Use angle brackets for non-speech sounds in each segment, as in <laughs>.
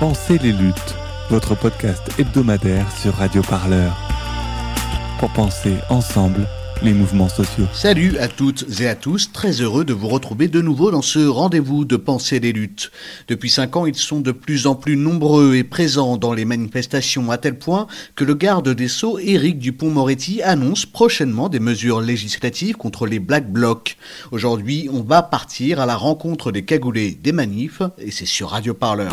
Pensez les luttes, votre podcast hebdomadaire sur Radio Parleur. Pour penser ensemble les mouvements sociaux. Salut à toutes et à tous, très heureux de vous retrouver de nouveau dans ce rendez-vous de penser les luttes. Depuis cinq ans, ils sont de plus en plus nombreux et présents dans les manifestations à tel point que le garde des Sceaux, Éric Dupont-Moretti, annonce prochainement des mesures législatives contre les Black Blocs. Aujourd'hui, on va partir à la rencontre des cagoulés des manifs et c'est sur Radio Parleur.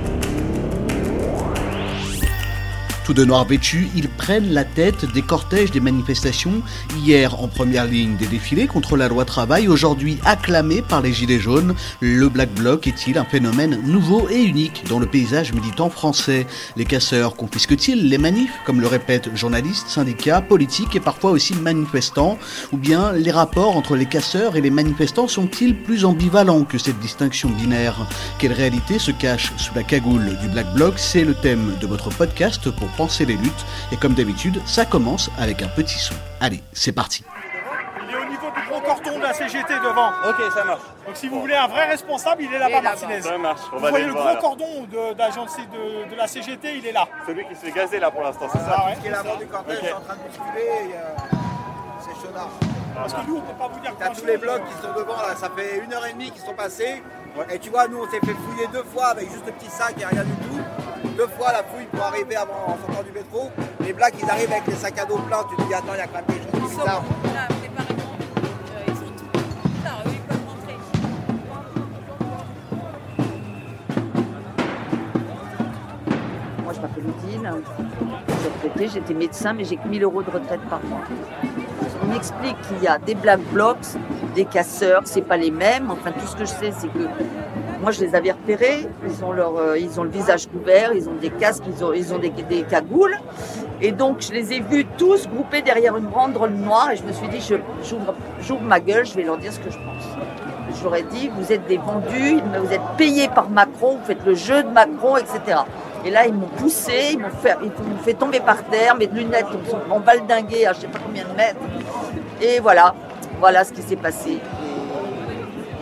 De noir vêtus, ils prennent la tête des cortèges des manifestations, hier en première ligne des défilés contre la loi travail, aujourd'hui acclamé par les Gilets jaunes. Le Black Bloc est-il un phénomène nouveau et unique dans le paysage militant français? Les casseurs confisquent-ils les manifs, comme le répètent journalistes, syndicats, politiques et parfois aussi manifestants? Ou bien les rapports entre les casseurs et les manifestants sont-ils plus ambivalents que cette distinction binaire? Quelle réalité se cache sous la cagoule du Black Bloc? C'est le thème de votre podcast pour penser les luttes. Et comme d'habitude, ça commence avec un petit son. Allez, c'est parti. Il est au niveau du gros cordon de la CGT devant. Ok, ça marche. Donc si vous voulez un vrai responsable, il est là-bas, Martinez. Ça marche. On Vous va voyez le gros cordon de, de, de- la CGT, il est là. Celui qui se fait gazer là pour l'instant, c'est Ah ça ouais. qui est l'avant du cortège Ok. est en train de bousculer et euh, c'est chaudard. Parce que nous, on peut pas vous dire T'as tous les blocs qui sont devant là, ça fait une heure et demie qu'ils sont passés. Et tu vois, nous on s'est fait fouiller deux fois avec juste le petit sac et rien du tout. Deux fois la fouille pour arriver avant en sortant du métro. Les blacks ils arrivent avec les sacs à dos pleins, tu te dis attends, il y a quand même quelque chose de bizarre. Moi, je m'appelle Odile. Je suis retraitée, j'étais médecin, mais j'ai que 1000 euros de retraite par mois. On m'explique qu'il y a des black blocs, des casseurs, c'est pas les mêmes. Enfin, tout ce que je sais, c'est que moi, je les avais repérés. Ils ont, leur, euh, ils ont le visage couvert, ils ont des casques, ils ont, ils ont des, des cagoules. Et donc, je les ai vus tous groupés derrière une banderole noire. Et je me suis dit, j'ouvre ma gueule, je vais leur dire ce que je pense. Ai dit, vous êtes des vendus, vous êtes payés par Macron, vous faites le jeu de Macron, etc. Et là, ils m'ont poussé, ils m'ont fait, fait tomber par terre, mes lunettes ont, valdingué à je sais pas combien de mètres. Et voilà, voilà ce qui s'est passé.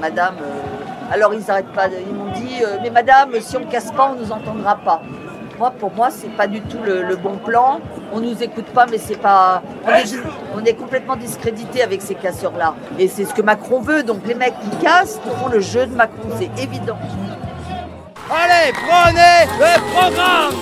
Madame, euh, alors ils n'arrêtent pas, ils m'ont dit, euh, mais madame, si on ne casse pas, on ne nous entendra pas. Moi, pour moi, c'est pas du tout le, le bon plan. On nous écoute pas, mais c'est pas. On est, on est complètement discrédité avec ces casseurs-là. Et c'est ce que Macron veut. Donc les mecs qui cassent font le jeu de Macron, c'est évident. Allez, prenez le programme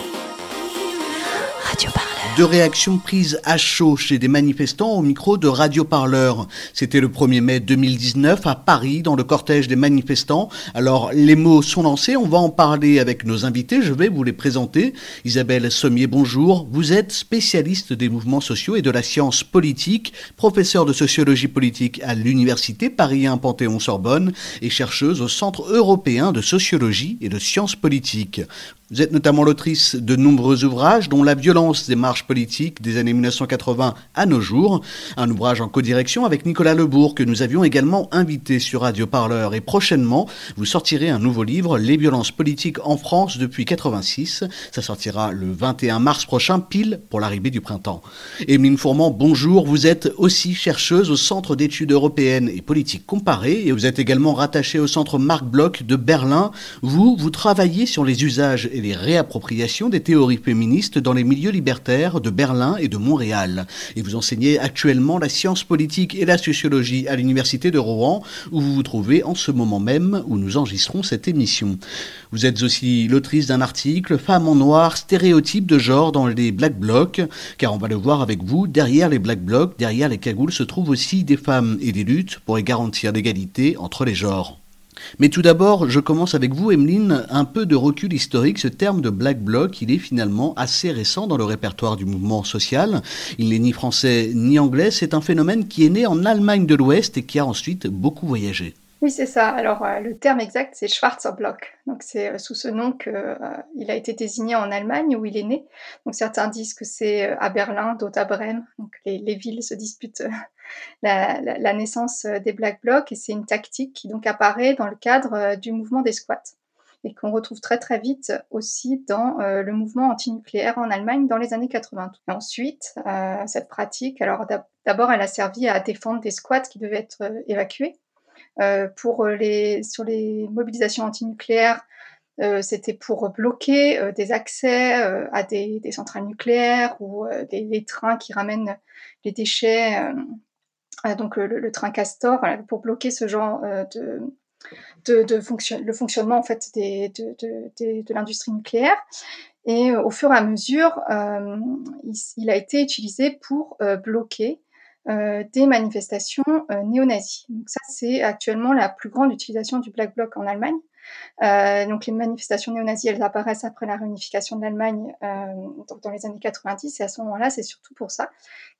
Radio Parleur. Deux réactions prises à chaud chez des manifestants au micro de Radio Parleur. C'était le 1er mai 2019 à Paris dans le cortège des manifestants. Alors les mots sont lancés, on va en parler avec nos invités, je vais vous les présenter. Isabelle Sommier, bonjour. Vous êtes spécialiste des mouvements sociaux et de la science politique, professeur de sociologie politique à l'université Paris 1 Panthéon-Sorbonne et chercheuse au Centre européen de sociologie et de sciences politiques. Vous êtes notamment l'autrice de nombreux ouvrages, dont La violence des marches politiques des années 1980 à nos jours, un ouvrage en codirection avec Nicolas Lebourg que nous avions également invité sur Radio Parleur. Et prochainement, vous sortirez un nouveau livre, Les violences politiques en France depuis 86. Ça sortira le 21 mars prochain, pile pour l'arrivée du printemps. Émeline Fourment, bonjour. Vous êtes aussi chercheuse au Centre d'études européennes et politiques comparées et vous êtes également rattachée au Centre Marc Bloch de Berlin. Vous, vous travaillez sur les usages et les réappropriations des théories féministes dans les milieux libertaires de Berlin et de Montréal. Et vous enseignez actuellement la science politique et la sociologie à l'Université de Rouen, où vous vous trouvez en ce moment même où nous enregistrons cette émission. Vous êtes aussi l'autrice d'un article Femmes en noir, stéréotypes de genre dans les Black Blocs, car on va le voir avec vous, derrière les Black Blocs, derrière les cagoules se trouvent aussi des femmes et des luttes pour y garantir l'égalité entre les genres. Mais tout d'abord, je commence avec vous, Emeline. Un peu de recul historique. Ce terme de Black Bloc, il est finalement assez récent dans le répertoire du mouvement social. Il n'est ni français ni anglais. C'est un phénomène qui est né en Allemagne de l'Ouest et qui a ensuite beaucoup voyagé. Oui, c'est ça. Alors, euh, le terme exact, c'est Schwarzer Block. Donc, c'est euh, sous ce nom qu'il euh, a été désigné en Allemagne où il est né. Donc, certains disent que c'est à Berlin, d'autres à Brême. Donc, les, villes se disputent <laughs> la, naissance des Black Blocs et c'est une tactique qui donc apparaît dans le cadre du mouvement des squats et qu'on retrouve très très vite aussi dans le mouvement antinucléaire en Allemagne dans les années 80. Et ensuite, cette pratique, alors d'abord, elle a servi à défendre des squats qui devaient être évacués euh, pour les, sur les mobilisations antinucléaires, euh, c'était pour bloquer euh, des accès à des, des, centrales nucléaires ou des, les trains qui ramènent les déchets, donc le, train Castor, pour bloquer ce genre de, de, de fonction, le fonctionnement en fait des, de, de, de l'industrie nucléaire. Et au fur et à mesure, il, il, a été utilisé pour bloquer euh, des manifestations euh, néo-nazis. Donc ça, c'est actuellement la plus grande utilisation du Black Bloc en Allemagne. Euh, donc les manifestations néo-nazis, elles apparaissent après la réunification de l'Allemagne euh, dans les années 90, et à ce moment-là, c'est surtout pour ça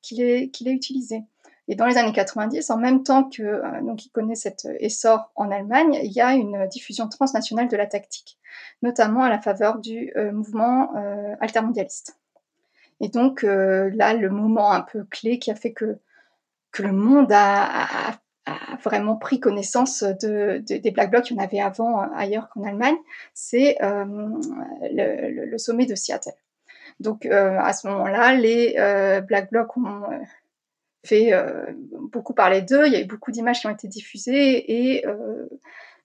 qu'il est, qu'il est utilisé. Et dans les années 90, en même temps que euh, donc il connaît cet essor en Allemagne, il y a une diffusion transnationale de la tactique, notamment à la faveur du mouvement altermondialiste. Et donc là, le moment un peu clé qui a fait que que le monde a, vraiment pris connaissance de, des Black Blocs. Il y en avait avant euh, ailleurs qu'en Allemagne. C'est euh, le, sommet de Seattle. Donc euh, à ce moment-là, les Black Blocs ont fait beaucoup parler d'eux. Il y a eu beaucoup d'images qui ont été diffusées et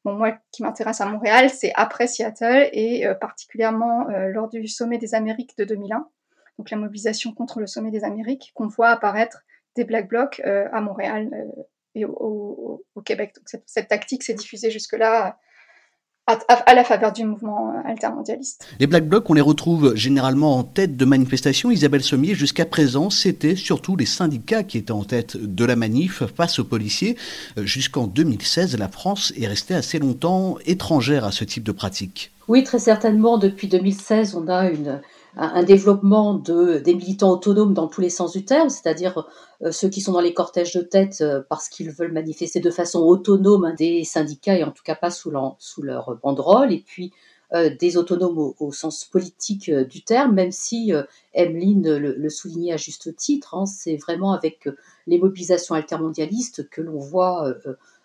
Bon, moi, qui m'intéresse à Montréal, c'est après Seattle et particulièrement lors du sommet des Amériques de 2001, donc la mobilisation contre le sommet des Amériques, qu'on voit apparaître des Black Blocs euh, à Montréal euh, et au, Québec. Donc cette, tactique s'est diffusée jusque-là à, la faveur du mouvement altermondialiste. Les Black Blocs, on les retrouve généralement en tête de manifestations. Isabelle Sommier, jusqu'à présent, c'était surtout les syndicats qui étaient en tête de la manif face aux policiers. Euh, jusqu'en 2016, la France est restée assez longtemps étrangère à ce type de pratique. Oui, très certainement. Depuis 2016, on a une, un, développement de, des militants autonomes dans tous les sens du terme, c'est-à-dire euh, ceux qui sont dans les cortèges de tête euh, parce qu'ils veulent manifester de façon autonome hein, des syndicats et en tout cas pas sous, leur banderole, et puis euh, des autonomes au, sens politique du terme, même si Emeline le, soulignait à juste titre, hein, c'est vraiment avec les mobilisations altermondialistes que l'on voit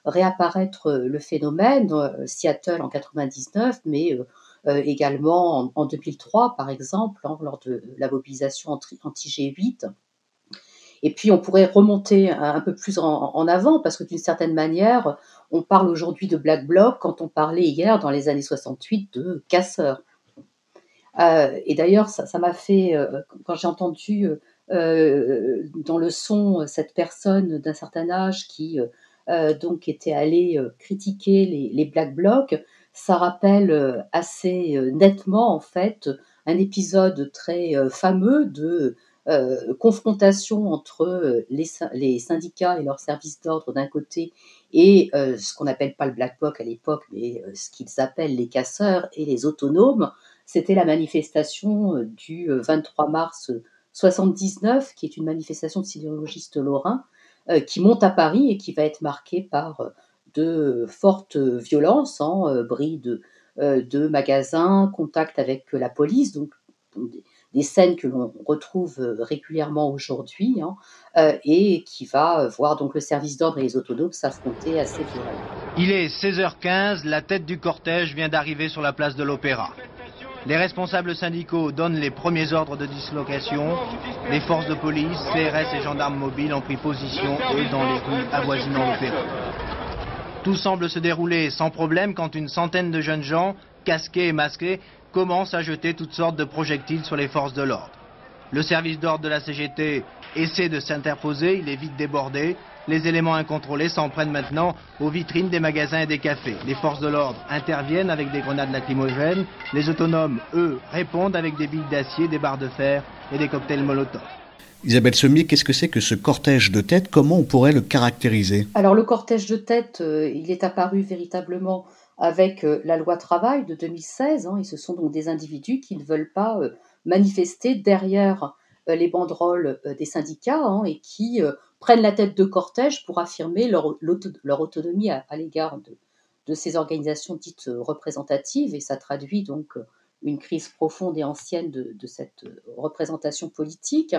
réapparaître le phénomène, Seattle en 99, mais euh, également en, 2003, par exemple, hein, lors de la mobilisation anti-G8. Et puis on pourrait remonter un peu plus en, avant, parce que d'une certaine manière, on parle aujourd'hui de Black Bloc quand on parlait hier, dans les années 68, de casseurs. Euh, et d'ailleurs, ça m'a fait, euh, quand j'ai entendu dans le son cette personne d'un certain âge qui donc était allée critiquer les, les Black Blocs, ça rappelle euh, assez euh, nettement en fait un épisode très euh, fameux de confrontation entre les, syndicats et leurs services d'ordre d'un côté et ce qu'on appelle pas le black bloc à l'époque, mais ce qu'ils appellent les casseurs et les autonomes. C'était la manifestation du 23 mars 79, qui est une manifestation de sidérurgistes lorrains, qui monte à Paris et qui va être marquée par de fortes violences, hein, euh, bris de, euh, de magasins, contact avec la police, donc des, scènes que l'on retrouve régulièrement aujourd'hui, hein, euh, et qui va voir donc le service d'ordre et les autonomes s'affronter assez violemment. Il est 16h15, la tête du cortège vient d'arriver sur la place de l'Opéra. Les responsables syndicaux donnent les premiers ordres de dislocation. Les forces de police, CRS et gendarmes mobiles ont pris position, eux, dans les rues avoisinant l'Opéra. Tout semble se dérouler sans problème quand une centaine de jeunes gens, casqués et masqués, commencent à jeter toutes sortes de projectiles sur les forces de l'ordre. Le service d'ordre de la CGT essaie de s'interposer, il est vite débordé. Les éléments incontrôlés s'en prennent maintenant aux vitrines des magasins et des cafés. Les forces de l'ordre interviennent avec des grenades lacrymogènes. Les autonomes, eux, répondent avec des billes d'acier, des barres de fer et des cocktails Molotov. Isabelle Sommier, qu'est-ce que c'est que ce cortège de tête? Comment on pourrait le caractériser? Alors le cortège de tête, euh, il est apparu véritablement avec euh, la loi travail de 2016, hein, et ce sont donc des individus qui ne veulent pas euh, manifester derrière les banderoles des syndicats hein, et qui prennent la tête de cortège pour affirmer leur, autonomie à, l'égard de, ces organisations dites représentatives, et ça traduit donc une crise profonde et ancienne de cette représentation politique.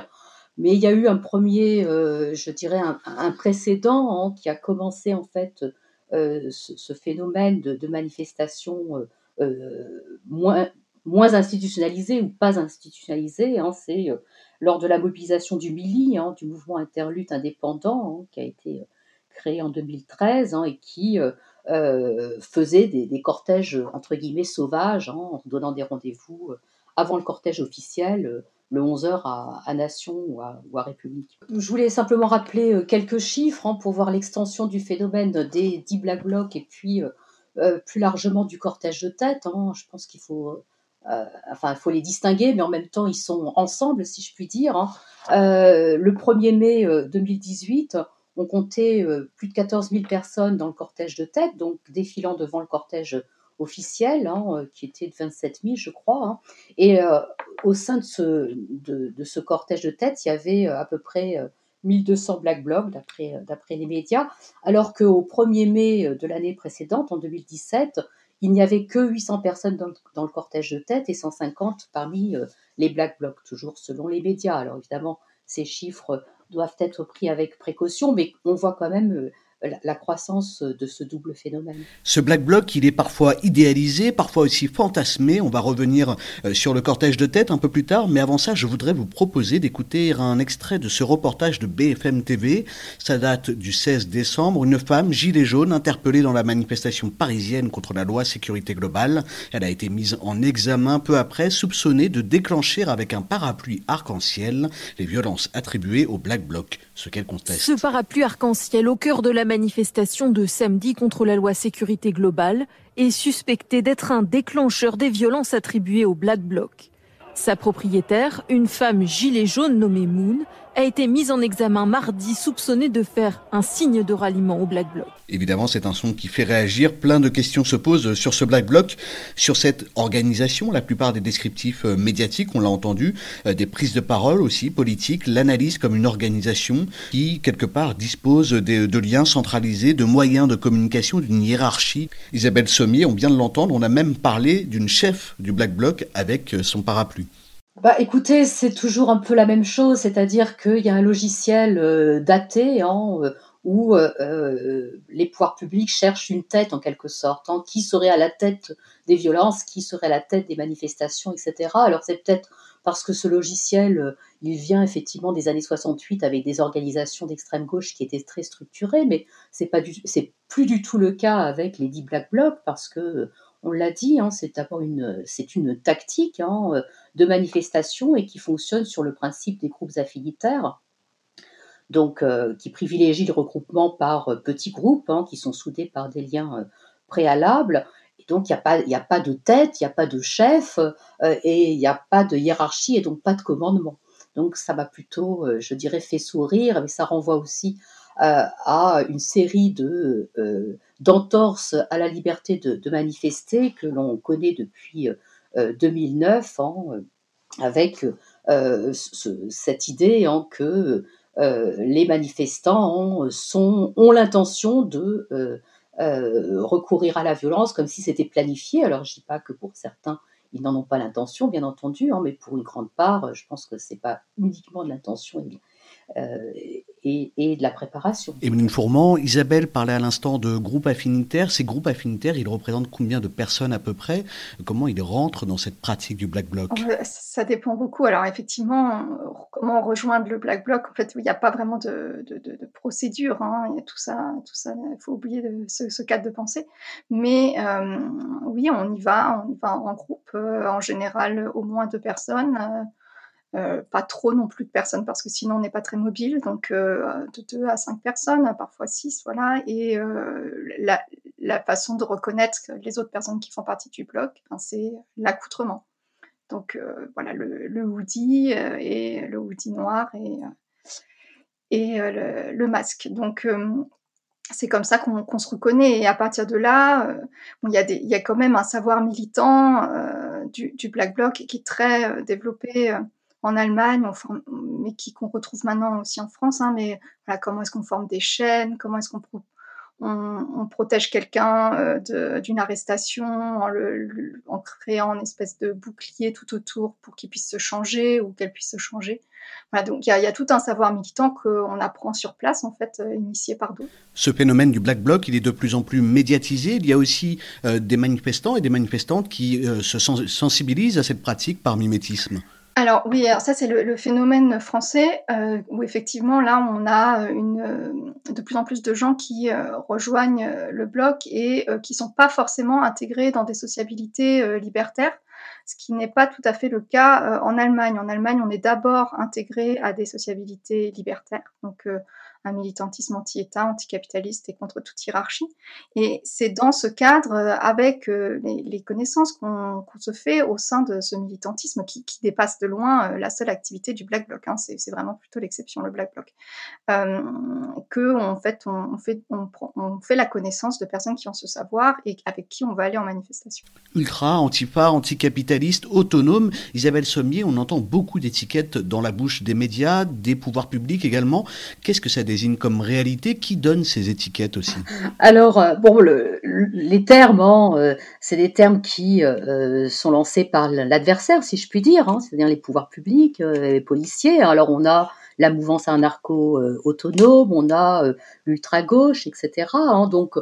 Mais il y a eu un premier, euh, je dirais, un, précédent hein, qui a commencé en fait euh, ce, phénomène de, manifestation euh, moins, moins institutionnalisée ou pas institutionnalisée. Hein. C'est lors de la mobilisation du MILI, hein, du mouvement interlutte indépendant, qui a été créé en 2013 et qui faisait des, des, cortèges entre guillemets sauvages, en donnant des rendez-vous avant le cortège officiel le 11h à, Nation ou à, République. Je voulais simplement rappeler euh, quelques chiffres hein, pour voir l'extension du phénomène des 10 Black Blocs et puis euh, euh, plus largement du cortège de tête. Hein. Je pense qu'il faut, enfin, faut les distinguer, mais en même temps, ils sont ensemble, si je puis dire. Hein. le 1er mai 2018, on comptait plus de 14 000 personnes dans le cortège de tête, donc défilant devant le cortège officiel, qui était de 27 000, je crois. Et au sein de ce, cortège de tête, il y avait euh, à peu près 1200 Black Blocs, d'après les médias, alors qu'au 1er mai de l'année précédente, en 2017, il n'y avait que 800 personnes dans, dans, le cortège de tête et 150 parmi les Black Blocs, toujours selon les médias. Alors évidemment, ces chiffres doivent être pris avec précaution, mais on voit quand même la, croissance de ce double phénomène. Ce Black Bloc, il est parfois idéalisé, parfois aussi fantasmé. On va revenir euh, sur le cortège de tête un peu plus tard, mais avant ça, je voudrais vous proposer d'écouter un extrait de ce reportage de BFM TV. Ça date du 16 décembre. Une femme, gilet jaune, interpellée dans la manifestation parisienne contre la loi sécurité globale. Elle a été mise en examen peu après, soupçonnée de déclencher avec un parapluie arc-en-ciel les violences attribuées au Black Bloc, ce qu'elle conteste. Ce parapluie arc-en-ciel au cœur de la manifestation de samedi contre la loi sécurité globale est suspecté d'être un déclencheur des violences attribuées au Black Bloc. Sa propriétaire, une femme gilet jaune nommée Moon, a été mise en examen mardi soupçonnée de faire un signe de ralliement au Black Bloc. Évidemment, c'est un son qui fait réagir. Plein de questions se posent sur ce Black Bloc, sur cette organisation. La plupart des descriptifs euh, médiatiques, on l'a entendu, euh, des prises de parole aussi politiques, l'analyse comme une organisation qui, quelque part, dispose de, de liens centralisés, de moyens de communication, d'une hiérarchie. Isabelle Sommier, on vient de l'entendre, on a même parlé d'une chef du Black Bloc avec euh, son parapluie. Bah, écoutez, c'est toujours un peu la même chose, c'est-à-dire qu'il y a un logiciel euh, daté hein, euh, où euh, les pouvoirs publics cherchent une tête en quelque sorte, hein, qui serait à la tête des violences, qui serait à la tête des manifestations, etc. Alors c'est peut-être parce que ce logiciel, il vient effectivement des années 68 avec des organisations d'extrême gauche qui étaient très structurées, mais c'est pas plus du tout le cas avec les dix Black Blocs parce que on l'a dit, hein, c'est d'abord une, c'est une tactique hein, euh, de manifestation et qui fonctionne sur le principe des groupes affinitaires, donc euh, qui privilégie le regroupement par euh, petits groupes hein, qui sont soudés par des liens préalables. Et donc il n'y a, pas, a pas de tête, il n'y a pas de chef et il n'y a pas de hiérarchie et donc pas de commandement. Donc ça m'a plutôt, je dirais, fait sourire, mais ça renvoie aussi à une série de d'entorse à la liberté de, manifester que l'on connaît depuis 2009, euh, hein, euh, avec euh, cette idée que les manifestants ont l'intention de recourir à la violence comme si c'était planifié. Alors je ne dis pas que pour certains, ils n'en ont pas l'intention, bien entendu, hein, mais pour une grande part, je pense que ce n'est pas uniquement de l'intention euh, et, de la préparation. Emeline Fourment, Isabelle parlait à l'instant de groupes affinitaires. Ces groupes affinitaires, ils représentent combien de personnes à peu près? Comment ils rentrent dans cette pratique du Black Bloc? Ça dépend beaucoup. Alors effectivement, comment rejoindre le Black Bloc? En fait, il n'y a pas vraiment de, procédure. Hein. Il y a tout ça, tout ça. Il faut oublier ce, cadre de pensée. Mais euh, oui, on y va, on y va en groupe. Euh, en général, au moins deux personnes. Euh, pas trop non plus de personnes parce que sinon on n'est pas très mobile, donc euh, de 2 à 5 personnes, parfois 6, voilà. Et euh, la, la, façon de reconnaître les autres personnes qui font partie du bloc, ben, c'est l'accoutrement. donc voilà le, le hoodie et le hoodie noir et et le, le, masque. Donc c'est comme ça qu'on se reconnaît. Et à partir de là, euh, il y, a y a quand même un savoir militant euh, du, du, Black Bloc qui est très euh, développé euh, en Allemagne, mais qui qu'on retrouve maintenant aussi en France. Hein, mais comment est-ce qu'on forme des chaînes Comment est-ce qu'on on, on, protège quelqu'un euh, d'une arrestation en, créant une espèce de bouclier tout autour pour qu'il puisse se changer ou qu'elle puisse se changer. Donc il y, a tout un savoir militant qu'on apprend sur place, en fait, euh, initié par d'autres. Ce phénomène du Black Bloc, il est de plus en plus médiatisé. Il y a aussi euh, des manifestants et des manifestantes qui se sensibilisent à cette pratique par mimétisme. Alors oui, ça c'est le, phénomène français euh, où effectivement là on a une, euh, de plus en plus de gens qui euh, rejoignent euh, le bloc et euh, qui sont pas forcément intégrés dans des sociabilités euh, libertaires, ce qui n'est pas tout à fait le cas en Allemagne. En Allemagne, on est d'abord intégré à des sociabilités libertaires, un militantisme anti-État, anticapitaliste et contre toute hiérarchie. Et c'est dans ce cadre, euh, avec euh, les, connaissances qu'on qu se fait au sein de ce militantisme qui, dépasse de loin euh, la seule activité du Black Bloc, hein, c'est vraiment plutôt l'exception, le Black Bloc, euh, que en fait, on, fait, la connaissance de personnes qui ont ce savoir et avec qui on va aller en manifestation. Ultra, antifa, anticapitaliste, autonome, Isabelle Sommier, on entend beaucoup d'étiquettes dans la bouche des médias, des pouvoirs publics également. Qu'est-ce que ça comme réalité Qui donne ces étiquettes aussi? Alors, euh, bon, le, les termes, hein, euh, c'est des termes qui euh, sont lancés par l'adversaire, si je puis dire, hein, c'est-à-dire les pouvoirs publics, les policiers. Alors, on a la mouvance anarcho-autonome, on a l'ultra-gauche, etc. Hein, donc,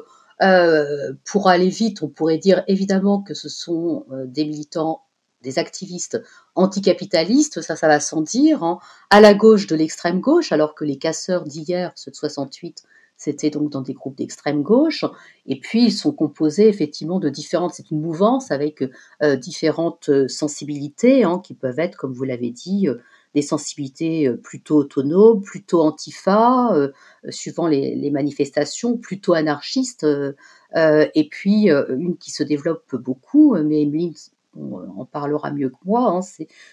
pour aller vite, on pourrait dire évidemment que ce sont des militants des activistes anticapitalistes, ça, ça va sans dire, hein, à la gauche de l'extrême gauche, alors que les casseurs d'hier, ceux de 68, c'était donc dans des groupes d'extrême gauche, et puis ils sont composés effectivement de différentes, c'est une mouvance avec euh, différentes sensibilités hein, qui peuvent être, comme vous l'avez dit, euh, des sensibilités plutôt autonomes, plutôt antifa, euh, suivant les, manifestations, plutôt anarchistes, euh, et puis une qui se développe beaucoup, mais on en parlera mieux que moi, hein,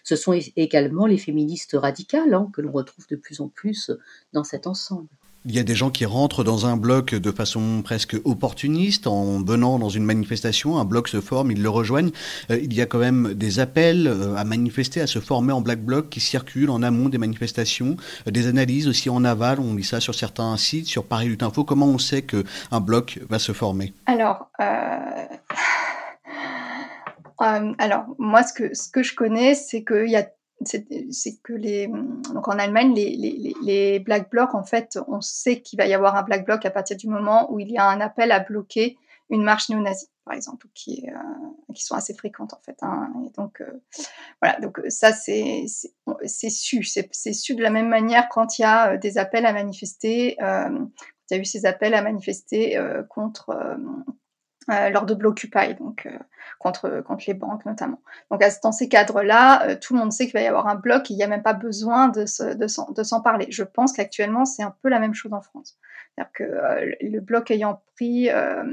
ce sont également les féministes radicales hein, que l'on retrouve de plus en plus dans cet ensemble. Il y a des gens qui rentrent dans un bloc de façon presque opportuniste, en venant dans une manifestation, un bloc se forme, ils le rejoignent. Euh, il y a quand même des appels euh, à manifester, à se former en black bloc qui circulent en amont des manifestations, euh, des analyses aussi en aval, on lit ça sur certains sites, sur Paris Lutte Info. Comment on sait qu'un bloc va se former? Alors, euh... Alors, moi, ce que, que je connais, c'est qu'il y a que les donc en Allemagne les, black blocs en fait on sait qu'il va y avoir un black bloc à partir du moment où il y a un appel à bloquer une marche néo-nazie par exemple qui euh, sont assez fréquentes en fait hein, et donc euh, voilà. Donc ça c'est c'est su. C'est su de la même manière quand il y a des appels à manifester euh, il y a eu ces appels à manifester contre euh, lors de Blockupy, donc euh, contre, contre les banques notamment. Donc dans ces cadres-là, euh, tout le monde sait qu'il va y avoir un bloc, il n'y a même pas besoin de, de, s'en, parler. Je pense qu'actuellement, c'est un peu la même chose en France. C'est-à-dire que euh, le bloc ayant pris euh,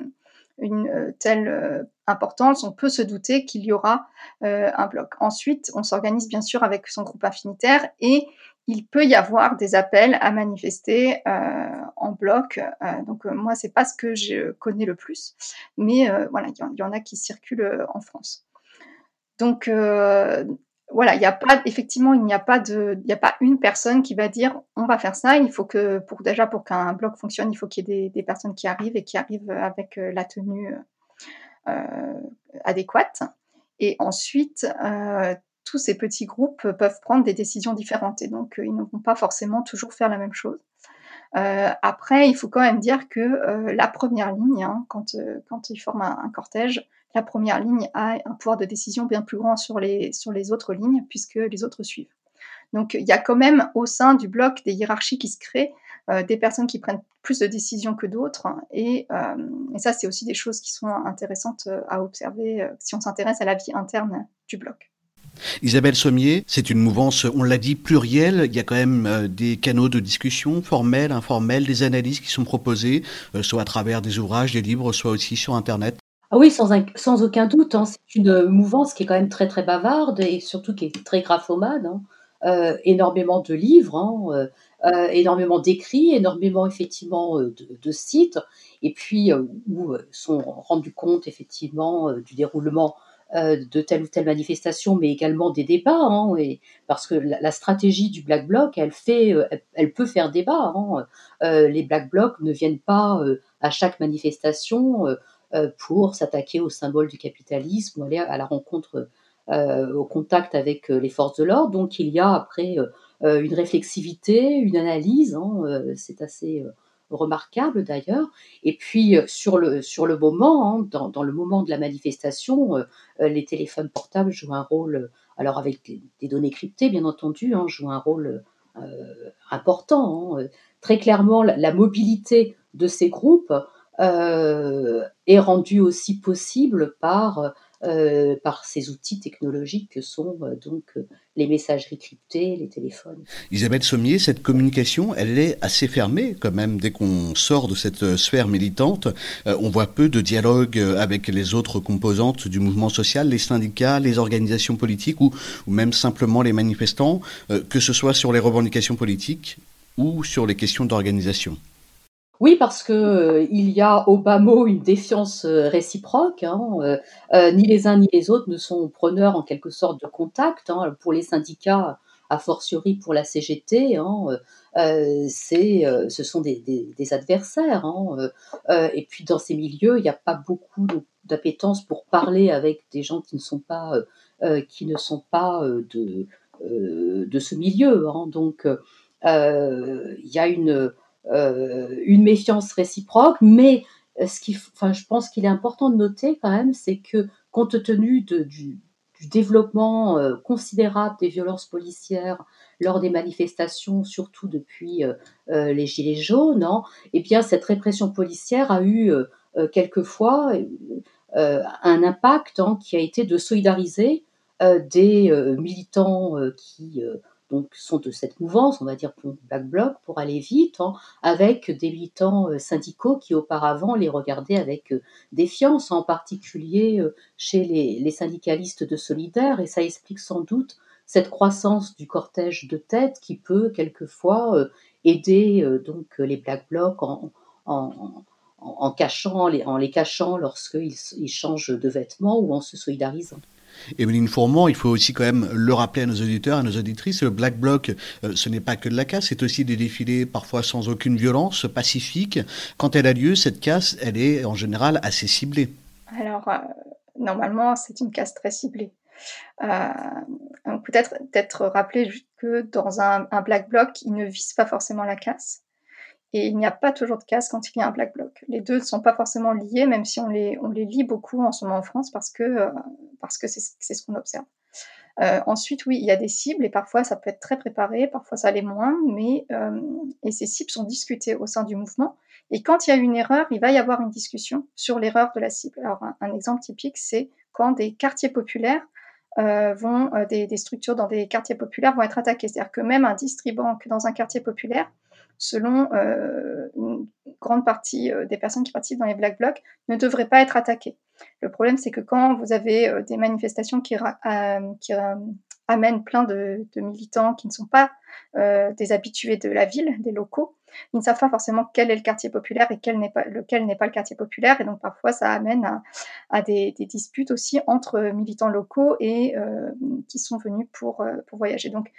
une telle importance, on peut se douter qu'il y aura un bloc. Ensuite, on s'organise bien sûr avec son groupe affinitaire et il peut y avoir des appels à manifester euh, en bloc. Euh, donc euh, moi, c'est pas ce que je connais le plus, mais voilà, il y, en a qui circulent en France. Donc voilà, il n'y a pas effectivement, il n'y a pas de, il n'y a pas une personne qui va dire on va faire ça. Il faut que pour déjà pour qu'un bloc fonctionne, il faut qu'il y ait des, des, personnes qui arrivent et qui arrivent avec la tenue adéquate. Et ensuite, tous ces petits groupes peuvent prendre des décisions différentes et donc euh, ils ne vont pas forcément toujours faire la même chose. Euh, après, il faut quand même dire que euh, la première ligne, hein, quand, euh, quand ils forment un, cortège, la première ligne a un pouvoir de décision bien plus grand sur les, autres lignes puisque les autres suivent. Donc il y a quand même au sein du bloc des hiérarchies qui se créent, euh, des personnes qui prennent plus de décisions que d'autres et ça c'est aussi des choses qui sont intéressantes à observer si on s'intéresse à la vie interne du bloc. Isabelle Sommier, c'est une mouvance, on l'a dit, plurielle. Il y a quand même euh, des canaux de discussion formels, informels, des analyses qui sont proposées, euh, soit à travers des ouvrages, des livres, soit aussi sur Internet. Ah oui, sans, aucun doute. Hein. C'est une mouvance qui est quand même très très bavarde et surtout qui est très graphomane. Hein. Euh, énormément de livres, hein, énormément d'écrits, énormément effectivement de, sites, et puis où sont rendus compte effectivement du déroulement de telle ou telle manifestation, mais également des débats, hein, parce que la, stratégie du Black Bloc, elle, fait, elle, peut faire débat. Hein. les Black Blocs ne viennent pas à chaque manifestation pour s'attaquer au symbole du capitalisme ou aller à la rencontre euh, au contact avec euh, les forces de l'ordre. Donc il y a après euh, une réflexivité, une analyse, hein, c'est assez remarquable d'ailleurs. Et puis sur le, sur le moment, hein, dans, le moment de la manifestation, les téléphones portables jouent un rôle, alors avec des, données cryptées bien entendu, hein, jouent un rôle important. Très clairement, la, mobilité de ces groupes est rendue aussi possible par euh, par ces outils technologiques que sont euh, donc euh, les messageries cryptées, les téléphones. Isabelle Sommier, cette communication, elle est assez fermée quand même. Dès qu'on sort de cette sphère militante, on voit peu de dialogue avec les autres composantes du mouvement social, les syndicats, les organisations politiques ou, ou même simplement les manifestants, que ce soit sur les revendications politiques ou sur les questions d'organisation. Oui, parce que euh, il y a au bas mot une défiance euh, réciproque. Hein, euh, ni les uns ni les autres ne sont preneurs en quelque sorte de contact. Hein, pour les syndicats, a fortiori pour la CGT, hein, c'est, ce sont des, des, adversaires. Hein, et puis dans ces milieux, il n'y a pas beaucoup d'appétence pour parler avec des gens qui ne sont pas, qui ne sont pas de, de ce milieu. Hein. Donc il y a une euh, une méfiance réciproque, mais euh, ce qui, enfin, je pense qu'il est important de noter quand même, c'est que compte tenu du, développement euh, considérable des violences policières lors des manifestations, surtout depuis les Gilets jaunes, hein, eh bien, cette répression policière a eu quelquefois un impact hein, qui a été de solidariser des militants qui donc sont de cette mouvance, on va dire Black Bloc, pour aller vite, hein, avec des militants euh, syndicaux qui auparavant les regardaient avec euh, défiance, en particulier euh, chez les, syndicalistes de Solidaire, et ça explique sans doute cette croissance du cortège de tête qui peut quelquefois aider donc les Black Blocs en, en, cachant, en les cachant lorsqu'ils ils changent de vêtements ou en se solidarisant. Evelyne Fourmont, il faut aussi quand même le rappeler à nos auditeurs, à nos auditrices, le Black Bloc, euh, ce n'est pas que de la casse, c'est aussi des défilés parfois sans aucune violence, pacifique. Quand elle a lieu, cette casse, elle est en général assez ciblée. Alors, euh, normalement, c'est une casse très ciblée. Euh, peut-être peut-être rappeler que dans un, un, Black Bloc, il ne vise pas forcément la casse. Et il n'y a pas toujours de casse quand il y a un black bloc. Les deux ne sont pas forcément liés, même si on les, on les lit beaucoup en ce moment en France parce que euh, parce que c'est ce qu'on observe. Euh, ensuite, oui, il y a des cibles et parfois ça peut être très préparé, parfois ça l'est moins, mais euh, et ces cibles sont discutées au sein du mouvement. Et quand il y a une erreur, il va y avoir une discussion sur l'erreur de la cible. Alors un, exemple typique, c'est quand des quartiers populaires vont des, des, structures dans des quartiers populaires vont être attaquées. C'est-à-dire que même un distribank dans un quartier populaire selon euh, une grande partie euh, des personnes qui participent dans les Black Blocs, ne devraient pas être attaquées. Le problème, c'est que quand vous avez euh, des manifestations qui, qui amènent plein de, militants qui ne sont pas des habitués de la ville, des locaux, ils ne savent pas forcément quel est le quartier populaire et lequel n'est pas le quartier populaire. Et donc parfois, ça amène à, des, disputes aussi entre militants locaux et euh, qui sont venus pour, euh, pour voyager. Donc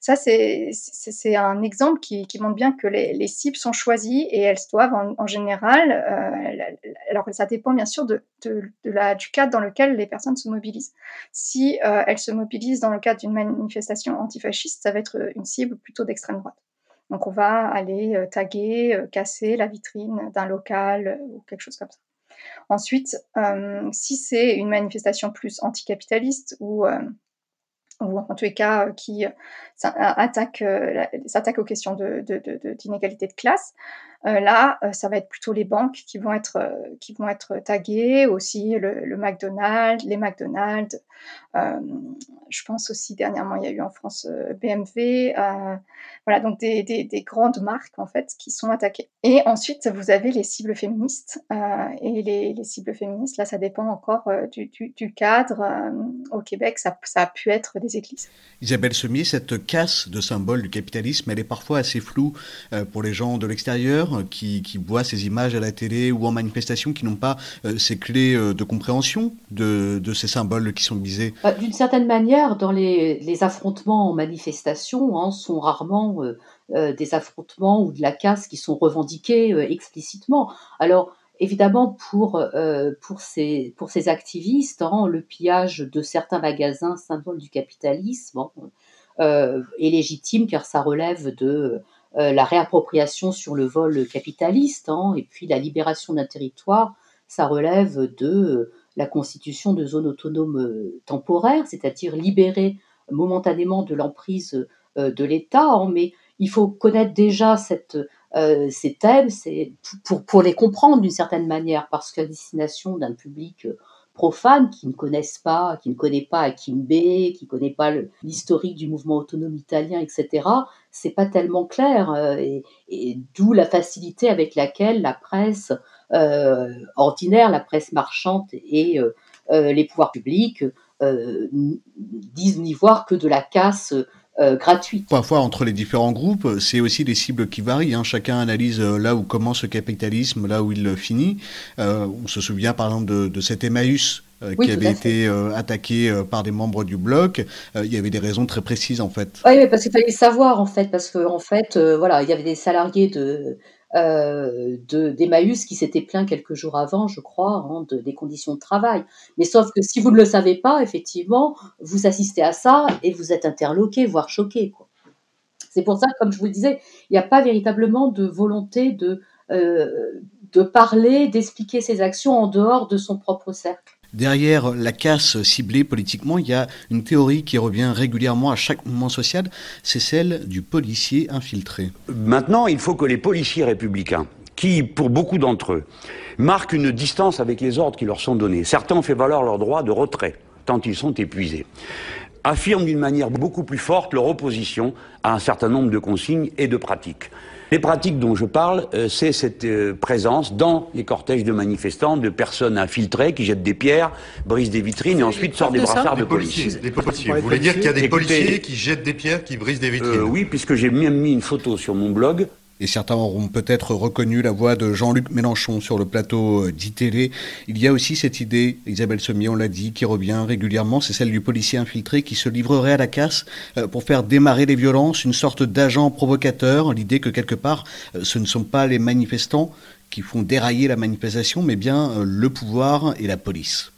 ça, c'est un exemple qui, montre bien que les, les, cibles sont choisies et elles doivent en, général, euh, alors ça dépend bien sûr de, du cadre dans lequel les personnes se mobilisent. Si euh, elles se mobilisent dans le cadre d'une manifestation antifasciste, ça va être une cible plutôt d'extrême droite. Donc on va aller euh, taguer, euh, casser la vitrine d'un local euh, ou quelque chose comme ça. Ensuite, si c'est une manifestation plus anticapitaliste ou en tous les cas qui s'attaque, s'attaque aux questions d'inégalité de, de, de, classe, Euh, là, euh, ça va être plutôt les banques qui vont être, euh, qui vont être taguées, aussi le, le McDonald's, les McDonald's. je pense aussi dernièrement, il y a eu en France BMW. voilà, donc des, des, des, grandes marques en fait qui sont attaquées. Et ensuite, vous avez les cibles féministes. et les, les, cibles féministes, là, ça dépend encore du, cadre. au Québec, ça, ça, a pu être des églises. Isabelle Semier, cette casse de symbole du capitalisme, elle est parfois assez floue pour les gens de l'extérieur qui, voient ces images à la télé ou en manifestation qui n'ont pas euh, ces clés euh, de compréhension de, ces symboles qui sont visés bah, D'une certaine manière, dans les, affrontements en manifestation, hein, sont rarement euh, des affrontements ou de la casse qui sont revendiqués explicitement. Alors, Évidemment, pour, ces, activistes, hein, le pillage de certains magasins symboles du capitalisme est légitime car ça relève de euh, la réappropriation sur le vol capitaliste hein, et puis la libération d'un territoire, ça relève de euh, la constitution de zones autonomes euh, temporaires, c'est-à-dire libérées momentanément de l'emprise de l'État. Hein, mais il faut connaître déjà ces thèmes pour, pour les comprendre d'une certaine manière, parce qu'à destination d'un public profanes qui ne connaissent pas, qui ne connaît pas Akimbe, qui ne connaît pas l'historique du mouvement autonome italien, etc., c'est pas tellement clair. Euh, et, d'où la facilité avec laquelle la presse euh, ordinaire, la presse marchande et euh, les pouvoirs publics disent n'y voir que de la casse gratuite. Parfois, entre les différents groupes, c'est aussi des cibles qui varient. Hein. Chacun analyse là où commence le capitalisme, là où il finit. on se souvient par exemple de, de cet Emmaüs euh, qui avait été euh, attaqué euh, par des membres du bloc. il y avait des raisons très précises en fait. Oui, parce qu'il fallait savoir en fait, parce qu'en en fait, voilà, il y avait des salariés de d'Emmaüs qui s'étaient plaints quelques jours avant, je crois, hein, de, des conditions de travail. Mais sauf que si vous ne le savez pas, effectivement, vous assistez à ça et vous êtes interloqué, voire choqué. C'est pour ça, comme je vous le disais, il n'y a pas véritablement de volonté de, de parler, d'expliquer ses actions en dehors de son propre cercle. Derrière la casse ciblée politiquement, il y a une théorie qui revient régulièrement à chaque mouvement social, c'est celle du policier infiltré. Maintenant, il faut que les policiers républicains, qui, pour beaucoup d'entre eux, marquent une distance avec les ordres qui leur sont donnés, certains ont fait valoir leur droit de retrait, tant ils sont épuisés, affirment d'une manière beaucoup plus forte leur opposition à un certain nombre de consignes et de pratiques. Les pratiques dont je parle, euh, c'est cette euh, présence dans les cortèges de manifestants de personnes infiltrées qui jettent des pierres, brisent des vitrines et ensuite sortent des brassards de police. Des policiers. Vous voulez dire qu'il y a des policiers qui jettent des pierres, qui brisent des vitrines euh, Oui, puisque j'ai même mis une photo sur mon blog et certains auront peut-être reconnu la voix de Jean-Luc Mélenchon sur le plateau euh, d'ITélé. Il y a aussi cette idée, Isabelle Semier, on l'a dit, qui revient régulièrement, c'est celle du policier infiltré qui se livrerait à la casse euh, pour faire démarrer les violences, une sorte d'agent provocateur, l'idée que quelque part, euh, ce ne sont pas les manifestants qui font dérailler la manifestation, mais bien le pouvoir et la police.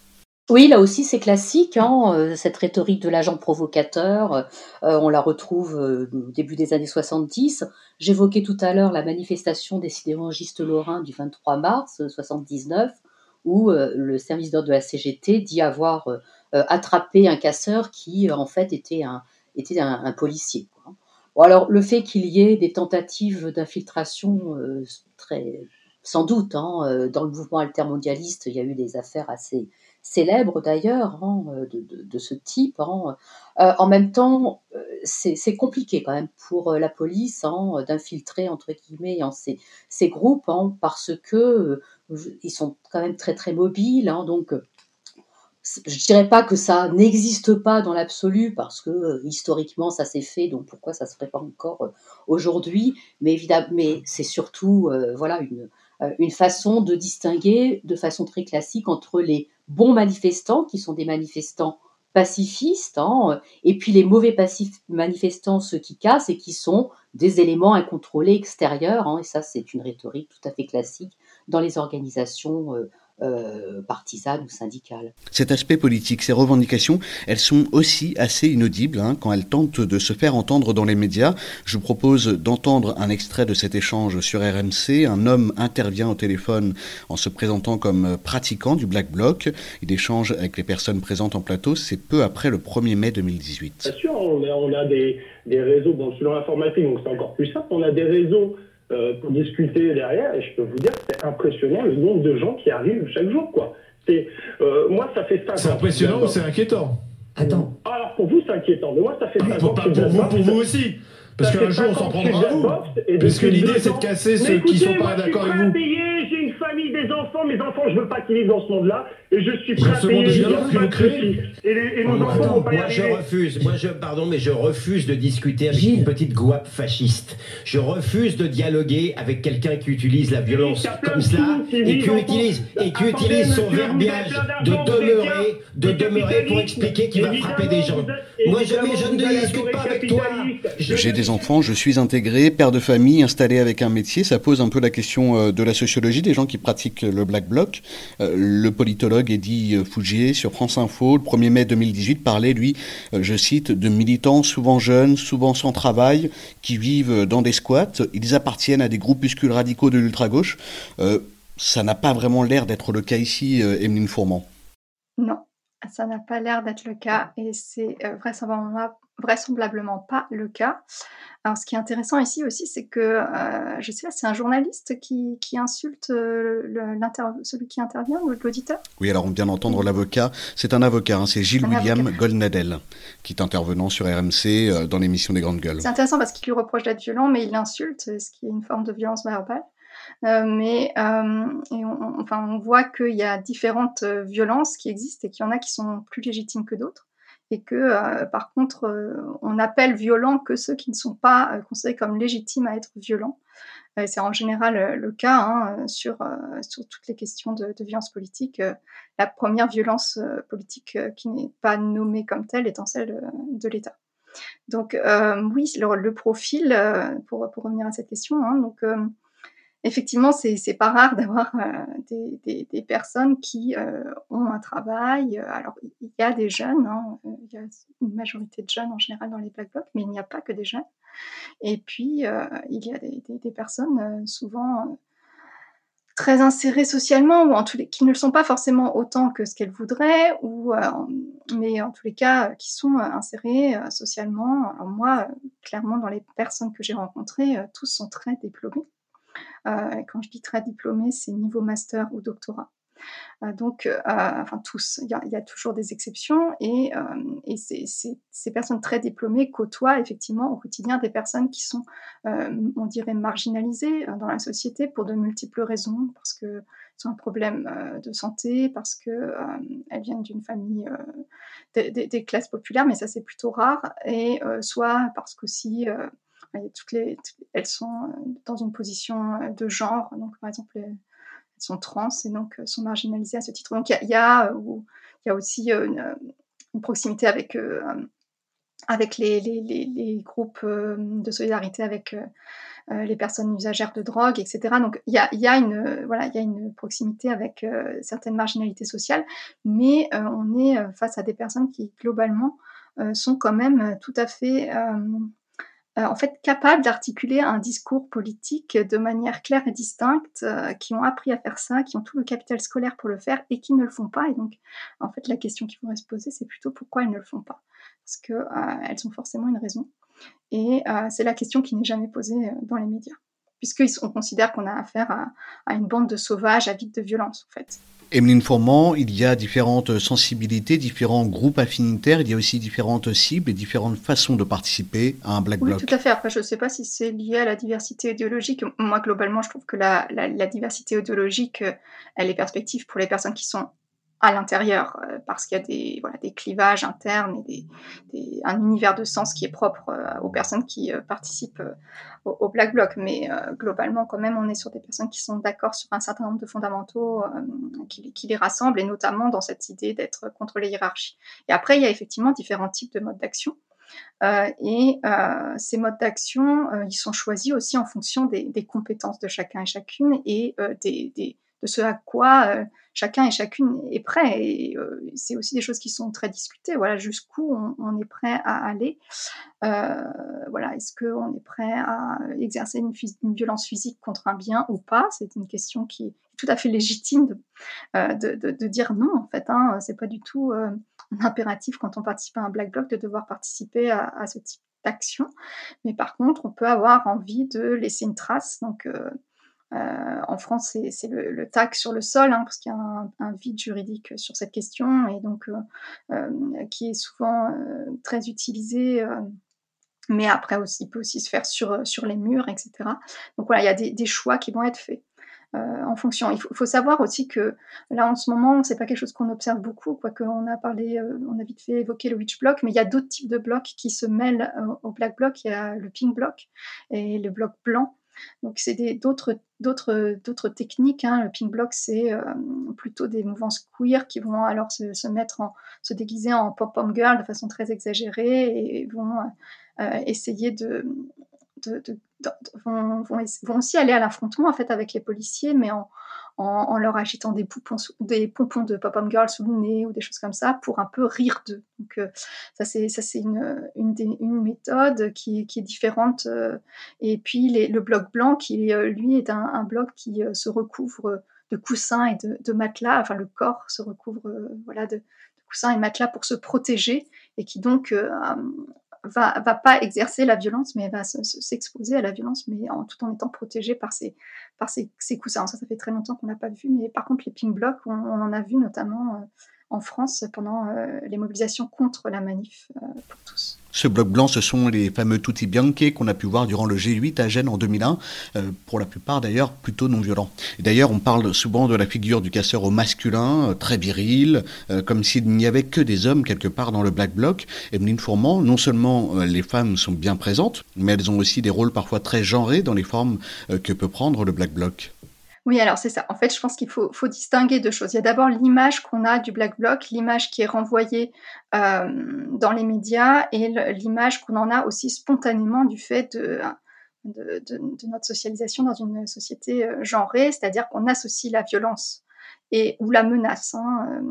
Oui, là aussi c'est classique, hein, euh, cette rhétorique de l'agent provocateur, euh, on la retrouve euh, au début des années 70. J'évoquais tout à l'heure la manifestation des sidérurgistes lorrains du 23 mars 79, où le service d'ordre de la CGT dit avoir attrapé un casseur qui en fait était un, policier. Alors le fait qu'il y ait des tentatives d'infiltration sans doute, hein, dans le mouvement altermondialiste, il y a eu des affaires assez célèbre d'ailleurs hein, euh, de, ce type. Hein. Euh, en même temps, euh, c'est compliqué quand même pour la police hein, d'infiltrer entre guillemets ces, groupes parce que ils sont quand même très très mobiles. donc je dirais pas que ça n'existe pas dans l'absolu parce que historiquement ça s'est fait, donc pourquoi ça se ferait pas encore aujourd'hui? Mais évidemment, mais c'est surtout voilà une façon de distinguer de façon très classique entre les bons manifestants, qui sont des manifestants pacifistes, hein, et puis les mauvais manifestants, ceux qui cassent et qui sont des éléments incontrôlés extérieurs. Hein, et ça, c'est une rhétorique tout à fait classique dans les organisations euh, euh, partisane ou syndicale. Cet aspect politique, ces revendications, elles sont aussi assez inaudibles hein, quand elles tentent de se faire entendre dans les médias. Je vous propose d'entendre un extrait de cet échange sur RMC. Un homme intervient au téléphone en se présentant comme pratiquant du Black Bloc. Il échange avec les personnes présentes en plateau. C'est peu après le 1er mai 2018. Bien sûr, on a, des, réseaux, bon, sur l'informatique, donc c'est encore plus simple. On a des réseaux euh, pour discuter derrière, et je peux vous dire que c'est impressionnant le nombre de gens qui arrivent chaque jour, quoi. C'est, euh, moi, ça fait 5 ans. C'est impressionnant ou c'est inquiétant Attends. Alors pour vous, c'est inquiétant, mais moi, ça fait 5 Pour, ans. pas que pour vous, pour vous aussi. Parce qu'un jour, on 5 s'en prendra à vous. Parce que l'idée, c'est de casser Mais ceux qui écoutez, sont pas d'accord avec vous. j'ai une famille, des enfants, mes enfants, je veux pas qu'ils vivent dans ce monde-là, et je suis prêt à payer. de violence pas que vous de créez souci. Et, les- et nos Bon, enfants attends, vont pas y moi je refuse, moi je, pardon, mais je refuse de discuter avec une petite guape fasciste. Je refuse de dialoguer avec quelqu'un qui utilise la violence comme cela et qui utilise, et qui utilise son verbiage de demeurer, de demeurer pour expliquer qu'il va frapper des gens. Moi je ne discute pas avec toi. J'ai des enfants, je suis intégré, père de famille, installé avec un métier. Ça pose un peu la question euh, de la sociologie des gens qui pratiquent le Black Bloc. Euh, Le politologue Eddy euh, Fougier sur France Info, le 1er mai 2018, parlait, lui, euh, je cite, de militants souvent jeunes, souvent sans travail, qui vivent dans des squats. Ils appartiennent à des groupuscules radicaux de l'ultra-gauche. Euh, ça n'a pas vraiment l'air d'être le cas ici, Emeline Fourment. Non, ça n'a pas l'air d'être le cas et c'est vraisemblablement, vraisemblablement pas le cas. Alors, ce qui est intéressant ici aussi, c'est que, euh, je sais pas, c'est un journaliste qui, qui insulte euh, le- celui qui intervient, ou l'auditeur? Oui, alors on vient d'entendre l'avocat. C'est un avocat, hein, c'est Gilles Un William avocat. Goldnadel, qui est intervenant sur RMC euh, dans l'émission des Grandes Gueules. C'est intéressant parce qu'il lui reproche d'être violent, mais il l'insulte, ce qui est une forme de violence verbale. Euh, mais euh, et on, on- enfin, on voit qu'il y a différentes euh, violences qui existent et qu'il y en a qui sont plus légitimes que d'autres. Et que, euh, par contre, euh, on appelle violents que ceux qui ne sont pas euh, considérés comme légitimes à être violents. Euh, c'est en général euh, le cas hein, sur, euh, sur toutes les questions de, de violence politique. La première violence politique qui n'est pas nommée comme telle étant celle de l'État. Donc oui, le, le profil, pour, pour revenir à cette question, hein, donc effectivement, c'est pas rare d'avoir euh, des, personnes qui euh, ont un travail. Alors il y a des jeunes, hein, euh, il y a une majorité de jeunes en général dans les Black Blocs, mais il n'y a pas que des jeunes. Et puis euh, il y a des, personnes euh, souvent euh, très insérées socialement ou qui ne le sont pas forcément autant que ce qu'elles voudraient ou euh, mais en tous les cas euh, qui sont euh, insérées euh, socialement alors moi euh, clairement dans les personnes que j'ai rencontrées euh, tous sont très diplômés Euh, quand je dis très diplômés c'est niveau master ou doctorat. Euh, donc, euh, enfin tous, il y, a, toujours des exceptions et, euh, ces, personnes très diplômées côtoient effectivement au quotidien des personnes qui sont, euh, on dirait, marginalisées euh, dans la société pour de multiples raisons, parce que ont un problème euh, de santé, parce que euh, elles viennent d'une famille euh, des, des- classes populaires, mais ça c'est plutôt rare, et euh, soit parce qu'aussi euh, elles sont euh, dans une position euh, de genre, donc par exemple les- elles sont trans et donc euh, sont marginalisées à ce titre. Donc il y a, euh, aussi euh, une, proximité avec, euh, les, groupes euh, de solidarité avec euh, euh, les personnes usagères de drogue, etc. Donc il y a, une, euh, proximité avec euh, certaines marginalités sociales, mais euh, on est euh, face à des personnes qui globalement euh, sont quand même euh, tout à fait euh, euh, en fait capables d'articuler un discours politique de manière claire et distincte, euh, qui ont appris à faire ça, qui ont tout le capital scolaire pour le faire et qui ne le font pas. Et donc, en fait, la question qu'il faudrait se poser, c'est plutôt pourquoi elles ne le font pas, parce que euh, elles ont forcément une raison. Et euh, c'est la question qui n'est jamais posée euh, dans les médias, puisqu'on considère qu'on a affaire à, à une bande de sauvages avides de violence, en fait. Emeline Fourment, il y a différentes sensibilités, différents groupes affinitaires, il y a aussi différentes cibles et différentes façons de participer à un Black Oui, Bloc. tout à fait. Après, je ne sais pas si c'est lié à la diversité idéologique. Moi, globalement, je trouve que la, la- la diversité idéologique, euh, elle est perspective pour les personnes qui sont à l'intérieur, euh, parce qu'il y a des, voilà, des clivages internes et des, des- un univers de sens qui est propre euh, aux personnes qui euh, participent au, au Black Bloc. Mais euh, globalement, quand même, on est sur des personnes qui sont d'accord sur un certain nombre de fondamentaux euh, qui, qui les rassemblent, et notamment dans cette idée d'être contre les hiérarchies. Et après, il y a effectivement différents types de modes d'action. Euh, et euh, ces modes d'action, euh, ils sont choisis aussi en fonction des, des compétences de chacun et chacune et des, des- de ce à quoi euh, chacun et chacune est prêt. Et euh, c'est aussi des choses qui sont très discutées. Voilà, jusqu'où on, est prêt à aller. Euh, voilà, est-ce qu'on est prêt à exercer une, violence physique contre un bien ou pas? C'est une question qui est tout à fait légitime de, dire non. En fait, hein, c'est pas du tout un impératif quand on participe à un black bloc de devoir participer à, à ce type d'action. Mais par contre, on peut avoir envie de laisser une trace. Donc, euh, euh, en France, c'est le, le, tag sur le sol, hein, parce qu'il y a un, un, vide juridique sur cette question, et donc qui est souvent très utilisé mais après aussi, il peut aussi se faire sur, sur les murs, etc. Donc voilà, il y a des, des choix qui vont être faits. Euh, en fonction. Il faut, faut, savoir aussi que là en ce moment, c'est pas quelque chose qu'on observe beaucoup, quoique on a parlé, euh, on a vite fait évoquer le witch block, mais il y a d'autres types de blocs qui se mêlent euh, au black block. Il y a le pink block et le bloc blanc. Donc c'est d'autres d'autres techniques. Hein. Le pink block c'est euh, plutôt des mouvances queer qui vont alors se, mettre en se déguiser en pop pom girl de façon très exagérée et vont euh, essayer de, vont, vont, vont, aussi aller à l'affrontement en fait avec les policiers, mais en, en, leur agitant des pompons, des pompons de pop-up girl sous le nez ou des choses comme ça pour un peu rire d'eux. Donc euh, ça c'est ça c'est une, une, une, méthode qui, qui est différente. Euh, et puis les, le bloc blanc qui euh, lui est un, un bloc qui euh, se recouvre de coussins et de, de, matelas. Enfin le corps se recouvre voilà de, de, coussins et matelas pour se protéger et qui donc va, pas exercer la violence, mais va s'exposer à la violence, mais en, tout en étant protégé par ses, par ses, coussins. Ça, ça fait très longtemps qu'on n'a pas vu, mais par contre, les pink blocs, on, on en a vu notamment euh, en France pendant euh, les mobilisations contre la manif euh, pour tous. Ce bloc blanc, ce sont les fameux tutti bianchi qu'on a pu voir durant le G8 à Gênes en 2001, euh, pour la plupart d'ailleurs plutôt non violents. D'ailleurs, on parle souvent de la figure du casseur au masculin, euh, très viril, euh, comme s'il n'y avait que des hommes quelque part dans le black bloc. Emeline Fourment, non seulement les femmes sont bien présentes, mais elles ont aussi des rôles parfois très genrés dans les formes que peut prendre le black bloc. Oui, alors c'est ça. En fait, je pense qu'il faut, distinguer deux choses. Il y a d'abord l'image qu'on a du Black Bloc, l'image qui est renvoyée euh, dans les médias et l'image qu'on en a aussi spontanément du fait de, notre socialisation dans une société euh, genrée, c'est-à-dire qu'on associe la violence et ou la menace, hein,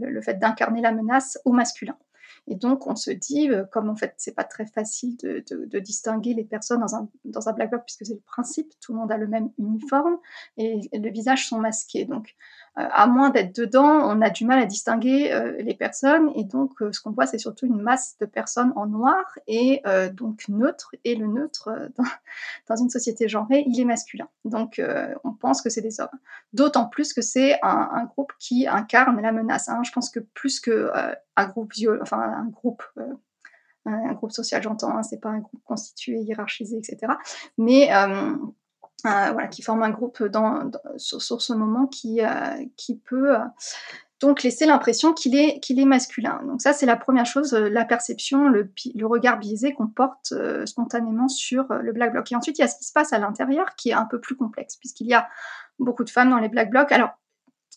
euh, le, fait d'incarner la menace au masculin. Et donc, on se dit, euh, comme en fait, c'est pas très facile de, distinguer les personnes dans un, dans un black bloc, puisque c'est le principe, tout le monde a le même uniforme et, et les visages sont masqués. Donc, à moins d'être dedans, on a du mal à distinguer euh, les personnes. Et donc, euh, ce qu'on voit, c'est surtout une masse de personnes en noir et euh, donc neutre. Et le neutre, euh, dans, <laughs> une société genrée, il est masculin. Donc, on pense que c'est des hommes. D'autant plus que c'est un, un, groupe qui incarne la menace. Hein. Je pense que plus que un groupe viol, enfin un groupe un groupe social, j'entends, hein, c'est pas un groupe constitué, hiérarchisé, etc. Mais euh, voilà, qui forme un groupe sur, ce moment qui, euh, peut euh, donc laisser l'impression qu'il est, masculin. Donc ça, c'est la première chose, la perception, le, regard biaisé qu'on porte spontanément sur le black bloc. Et ensuite, il y a ce qui se passe à l'intérieur qui est un peu plus complexe, puisqu'il y a beaucoup de femmes dans les black blocs. Alors,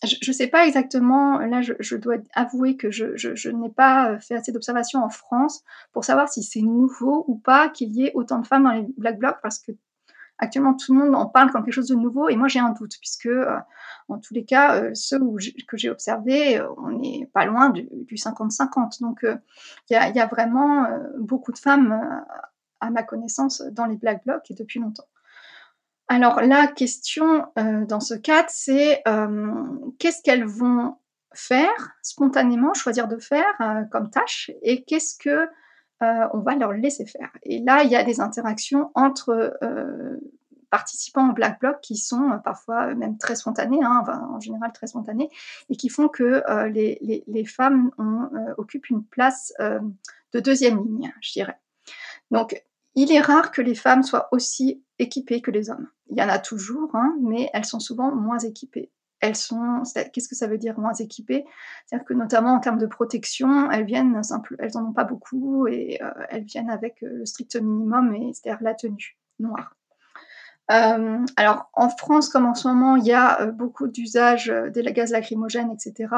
je ne sais pas exactement, là je, dois avouer que je, je, je n'ai pas fait assez d'observations en France pour savoir si c'est nouveau ou pas qu'il y ait autant de femmes dans les black blocs, parce que actuellement tout le monde en parle comme quelque chose de nouveau et moi j'ai un doute puisque euh, en tous les cas euh, ceux que j'ai observé euh, on n'est pas loin du 50-50 donc il y, a, vraiment beaucoup de femmes à ma connaissance dans les black blocs et depuis longtemps. Alors la question dans ce cadre c'est qu'est-ce qu'elles vont faire spontanément choisir de faire comme tâche et qu'est-ce que euh, on va leur laisser faire. Et là, il y a des interactions entre euh, participants en black bloc qui sont euh, parfois même très spontanées, hein, en général très spontanées, et qui font que les, femmes occupent une place de deuxième ligne, je dirais. Donc, il est rare que les femmes soient aussi équipées que les hommes. Il y en a toujours, hein, mais elles sont souvent moins équipées elles sont, qu'est-ce que ça veut dire moins équipées? C'est-à-dire que notamment en termes de protection, elles viennent simple, elles en ont pas beaucoup et euh, elles viennent avec euh, le strict minimum, et c'est-à-dire la tenue noire. Euh, alors en France, comme en ce moment, il y a beaucoup d'usage des gaz lacrymogènes, etc.,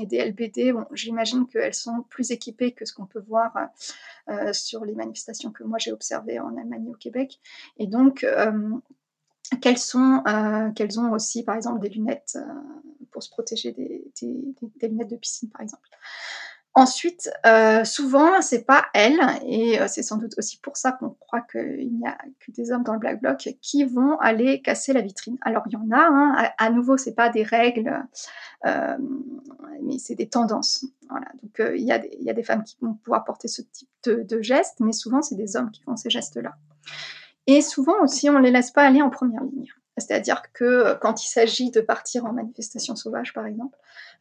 et des LBD. Bon, j'imagine qu'elles sont plus équipées que ce qu'on peut voir sur les manifestations que moi j'ai observées en Allemagne et au Québec. Et donc qu'elles sont, euh, qu'elles ont aussi, par exemple, des lunettes euh, pour se protéger des, lunettes de piscine, par exemple? Ensuite, euh, souvent, c'est pas elles, et euh, c'est sans doute aussi pour ça qu'on croit qu'il n'y a que des hommes dans le Black Bloc qui vont aller casser la vitrine. Alors il y en a, hein, à, à, nouveau, c'est pas des règles, mais c'est des tendances. Donc il y, y, a des femmes qui vont pouvoir porter ce type de, de gestes, mais souvent c'est des hommes qui font ces gestes-là. Et souvent aussi, on les laisse pas aller en première ligne. C'est-à-dire que quand il s'agit de partir en manifestation sauvage, par exemple,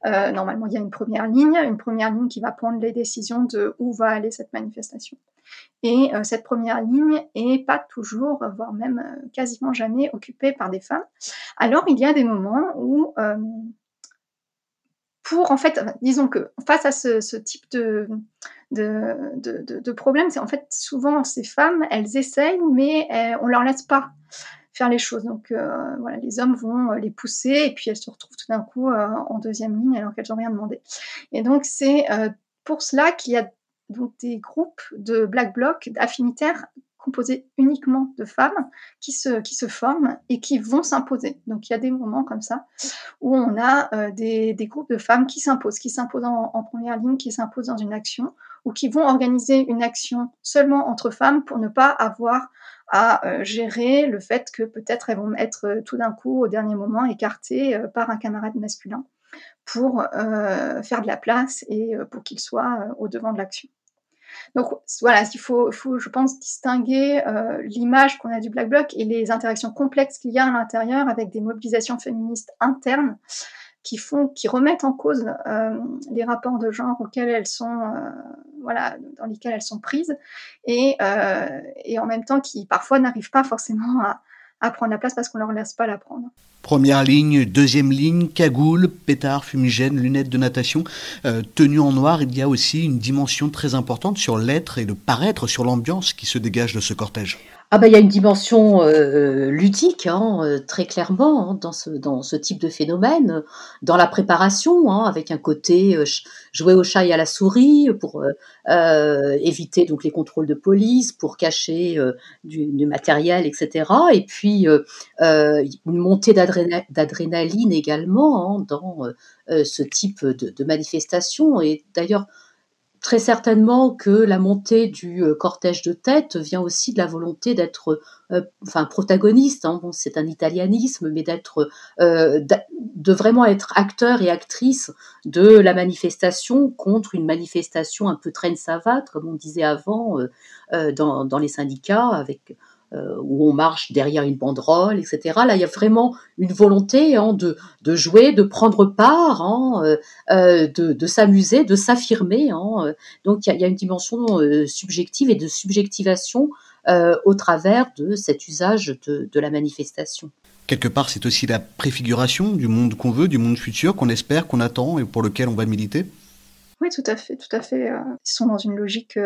euh, normalement, il y a une première ligne, une première ligne qui va prendre les décisions de où va aller cette manifestation. Et euh, cette première ligne est pas toujours, voire même euh, quasiment jamais occupée par des femmes. Alors, il y a des moments où, euh, en fait, disons que face à ce, type de, problème, c'est en fait souvent ces femmes, elles essayent, mais elles, on leur laisse pas faire les choses. Donc euh, voilà, les hommes vont les pousser et puis elles se retrouvent tout d'un coup euh, en deuxième ligne alors qu'elles n'ont rien demandé. Et donc c'est euh, pour cela qu'il y a donc des groupes de black bloc affinitaires composés uniquement de femmes qui se, qui se forment et qui vont s'imposer. Donc il y a des moments comme ça où on a euh, des, des, groupes de femmes qui s'imposent, qui s'imposent en, première ligne, qui s'imposent dans une action ou qui vont organiser une action seulement entre femmes pour ne pas avoir à euh, gérer le fait que peut-être elles vont être euh, tout d'un coup au dernier moment écartées par un camarade masculin pour faire de la place et pour qu'il soit au devant de l'action. Donc voilà, il faut, faut, je pense, distinguer euh, l'image qu'on a du Black Bloc et les interactions complexes qu'il y a à l'intérieur avec des mobilisations féministes internes qui font, qui remettent en cause euh, les rapports de genre auxquels elles sont, euh, voilà, dans lesquels elles sont prises, et, euh, et en même temps qui parfois n'arrivent pas forcément à, à prendre la place parce qu'on leur laisse pas la prendre. Première ligne, deuxième ligne, cagoule, pétard, fumigène, lunettes de natation, euh, tenue en noir. Il y a aussi une dimension très importante sur l'être et le paraître, sur l'ambiance qui se dégage de ce cortège. Ah bah il y a une dimension euh, ludique hein, euh, très clairement hein, dans ce dans ce type de phénomène, dans la préparation hein, avec un côté euh, jouer au chat et à la souris pour euh, éviter donc les contrôles de police, pour cacher du, matériel etc. Et puis une montée d'adrénaline également dans ce type de, de manifestation et d'ailleurs très certainement que la montée du euh, cortège de tête vient aussi de la volonté d'être, euh, enfin, protagoniste. Hein, c'est un italianisme, mais d'être, euh, de vraiment être acteur et actrice de la manifestation contre une manifestation un peu traîne savate, comme on disait avant dans, les syndicats, avec où on marche derrière une banderole, etc. Là, il y a vraiment une volonté hein, de, de, jouer, de prendre part, hein, euh, euh de, de s'amuser, de s'affirmer. Hein. Donc, il y, a, il y, a, une dimension euh, subjective et de subjectivation euh, au travers de cet usage de, de la manifestation. Quelque part, c'est aussi la préfiguration du monde qu'on veut, du monde futur qu'on espère, qu'on attend et pour lequel on va militer? Oui, tout à fait, tout à fait. Ils sont dans une logique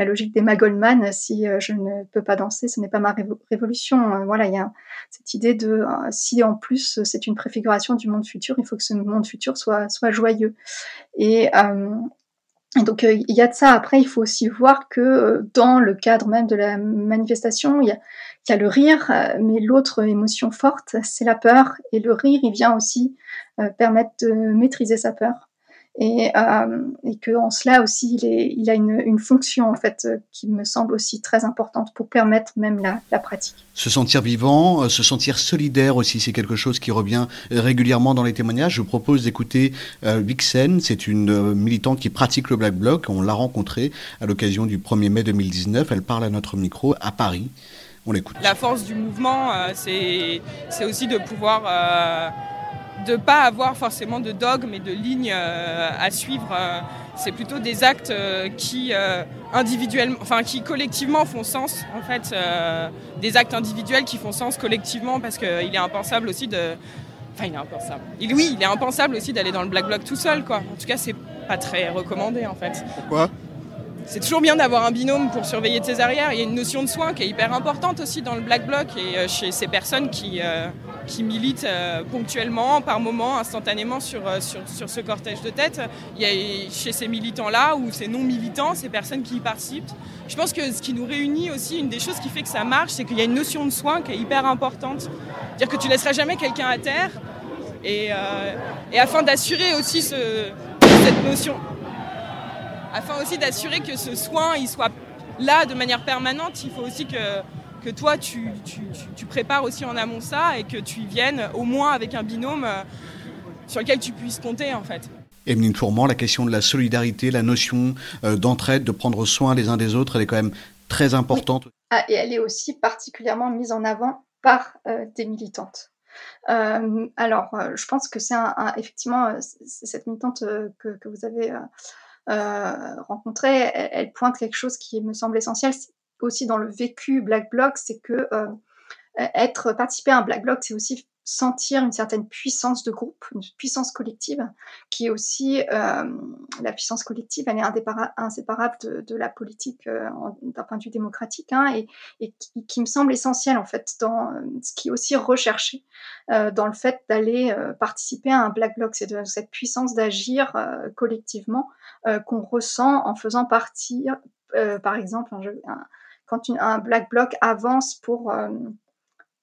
la logique des Goldman, si euh, je ne peux pas danser, ce n'est pas ma révolution. Euh, voilà, il y a cette idée de euh, si en plus c'est une préfiguration du monde futur, il faut que ce monde futur soit joyeux. Et, donc il y a de ça. Après, il faut aussi voir que dans le cadre même de la manifestation, il y a le rire, mais l'autre émotion forte, c'est la peur. Et le rire, il vient aussi permettre de maîtriser sa peur et, euh, et que en cela aussi il, est, il a une, une, fonction en fait euh, qui me semble aussi très importante pour permettre même la, la pratique. Se sentir vivant, euh, se sentir solidaire aussi, c'est quelque chose qui revient régulièrement dans les témoignages. Je vous propose d'écouter euh, Vixen, c'est une euh, militante qui pratique le Black Bloc. On l'a rencontrée à l'occasion du 1er mai 2019. Elle parle à notre micro à Paris. On l'écoute. La force du mouvement, euh, c'est aussi de pouvoir de pas avoir forcément de dogme et de lignes euh, à suivre. Euh, c'est plutôt des actes euh, qui individuellement, enfin qui collectivement font sens en fait, des actes individuels qui font sens collectivement parce qu'il est impensable aussi de, enfin il est impensable. Il, oui, il est impensable aussi d'aller dans le black bloc tout seul quoi. En tout cas, c'est pas très recommandé en fait. Pourquoi? C'est toujours bien d'avoir un binôme pour surveiller de ses arrières. Il y a une notion de soin qui est hyper importante aussi dans le black bloc et chez ces personnes qui, euh, qui militent euh, ponctuellement, par moment, instantanément sur, euh, sur, sur ce cortège de tête. Il y a chez ces militants-là ou ces non-militants, ces personnes qui y participent. Je pense que ce qui nous réunit aussi, une des choses qui fait que ça marche, c'est qu'il y a une notion de soin qui est hyper importante. Dire que tu laisseras jamais quelqu'un à terre et, euh, et afin d'assurer aussi ce, cette notion afin aussi d'assurer que ce soin il soit là de manière permanente. Il faut aussi que, que toi, tu, tu, tu, prépares aussi en amont ça et que tu y viennes au moins avec un binôme euh, sur lequel tu puisses compter en fait. Emeline Fourment, la question de la solidarité, la notion euh, d'entraide, de prendre soin les uns des autres, elle est quand même très importante. Ah, et elle est aussi particulièrement mise en avant par euh, des militantes. Euh, alors, euh, je pense que c'est un, un, effectivement cette militante que, que, vous avez rencontrée, elle, elle, pointe quelque chose qui me semble essentiel aussi dans le vécu Black Bloc, c'est que être participer à un Black Bloc, c'est aussi sentir une certaine puissance de groupe, une puissance collective, qui est aussi euh, la puissance collective, elle est inséparable de, de la politique euh, d'un point de vue démocratique, hein, et, et qui, me semble essentielle en fait dans ce qui est aussi recherché euh, dans le fait d'aller euh, participer à un black bloc, c'est de cette puissance d'agir euh, collectivement qu'on ressent en faisant partie, par exemple, quand un black bloc avance pour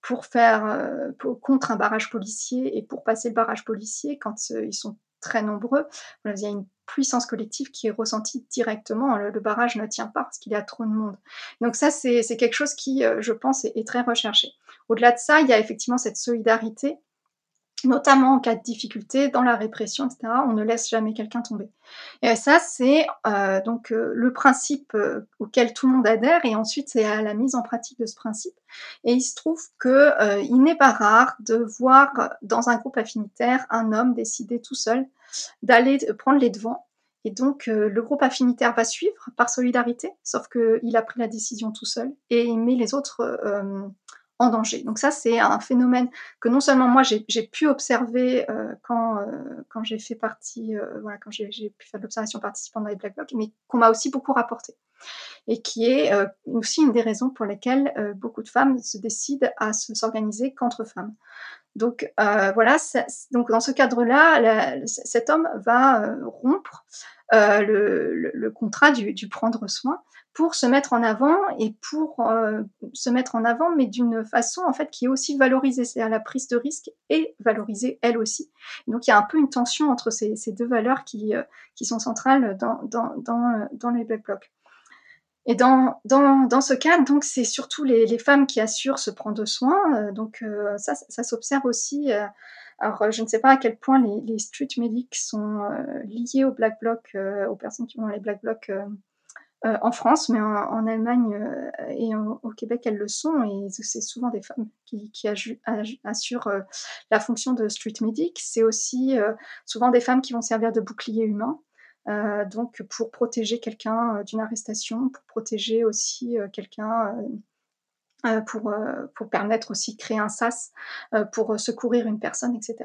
pour faire euh, pour, contre un barrage policier et pour passer le barrage policier quand euh, ils sont très nombreux. Il y a une puissance collective qui est ressentie directement. Le, le barrage ne tient pas parce qu'il y a trop de monde. Donc ça, c'est quelque chose qui, euh, je pense, est très recherché. Au-delà de ça, il y a effectivement cette solidarité notamment en cas de difficulté dans la répression, etc. On ne laisse jamais quelqu'un tomber. Et ça, c'est euh, donc euh, le principe euh, auquel tout le monde adhère, et ensuite c'est à la mise en pratique de ce principe. Et il se trouve que il n'est pas rare de voir dans un groupe affinitaire un homme décider tout seul d'aller prendre les devants. Et donc le groupe affinitaire va suivre par solidarité, sauf qu'il a pris la décision tout seul et il met les autres danger. Donc ça, c'est un phénomène que non seulement moi j'ai pu observer euh, quand, euh, quand j'ai fait partie, euh, voilà, quand j'ai pu faire de l'observation participante dans les Black Blocs, mais qu'on m'a aussi beaucoup rapporté. Et qui est aussi une des raisons pour lesquelles beaucoup de femmes se décident à s'organiser qu'entre femmes. Donc voilà, donc dans ce cadre-là, cet homme va rompre le, contrat du prendre soin pour se mettre en avant et pour euh, se mettre en avant, mais d'une façon en fait qui est aussi valorisée, c'est-à-dire la prise de risque est valorisée elle aussi. Donc il y a un peu une tension entre ces, deux valeurs qui, euh, sont centrales dans, dans, les Black Blocs. Et dans, ce cadre, donc c'est surtout les, femmes qui assurent ce prendre soin. Euh, donc euh, ça, ça s'observe aussi. Euh, alors je ne sais pas à quel point les, street medics sont liés au Black Bloc, aux personnes qui dans les Black Blocs euh, en France, mais en, Allemagne euh, et au Québec, elles le sont, et c'est souvent des femmes qui, assurent euh, la fonction de street medic. C'est aussi souvent des femmes qui vont servir de bouclier humain. Donc pour protéger quelqu'un d'une arrestation, pour protéger aussi quelqu'un pour, pour permettre aussi de créer un sas, pour secourir une personne, etc.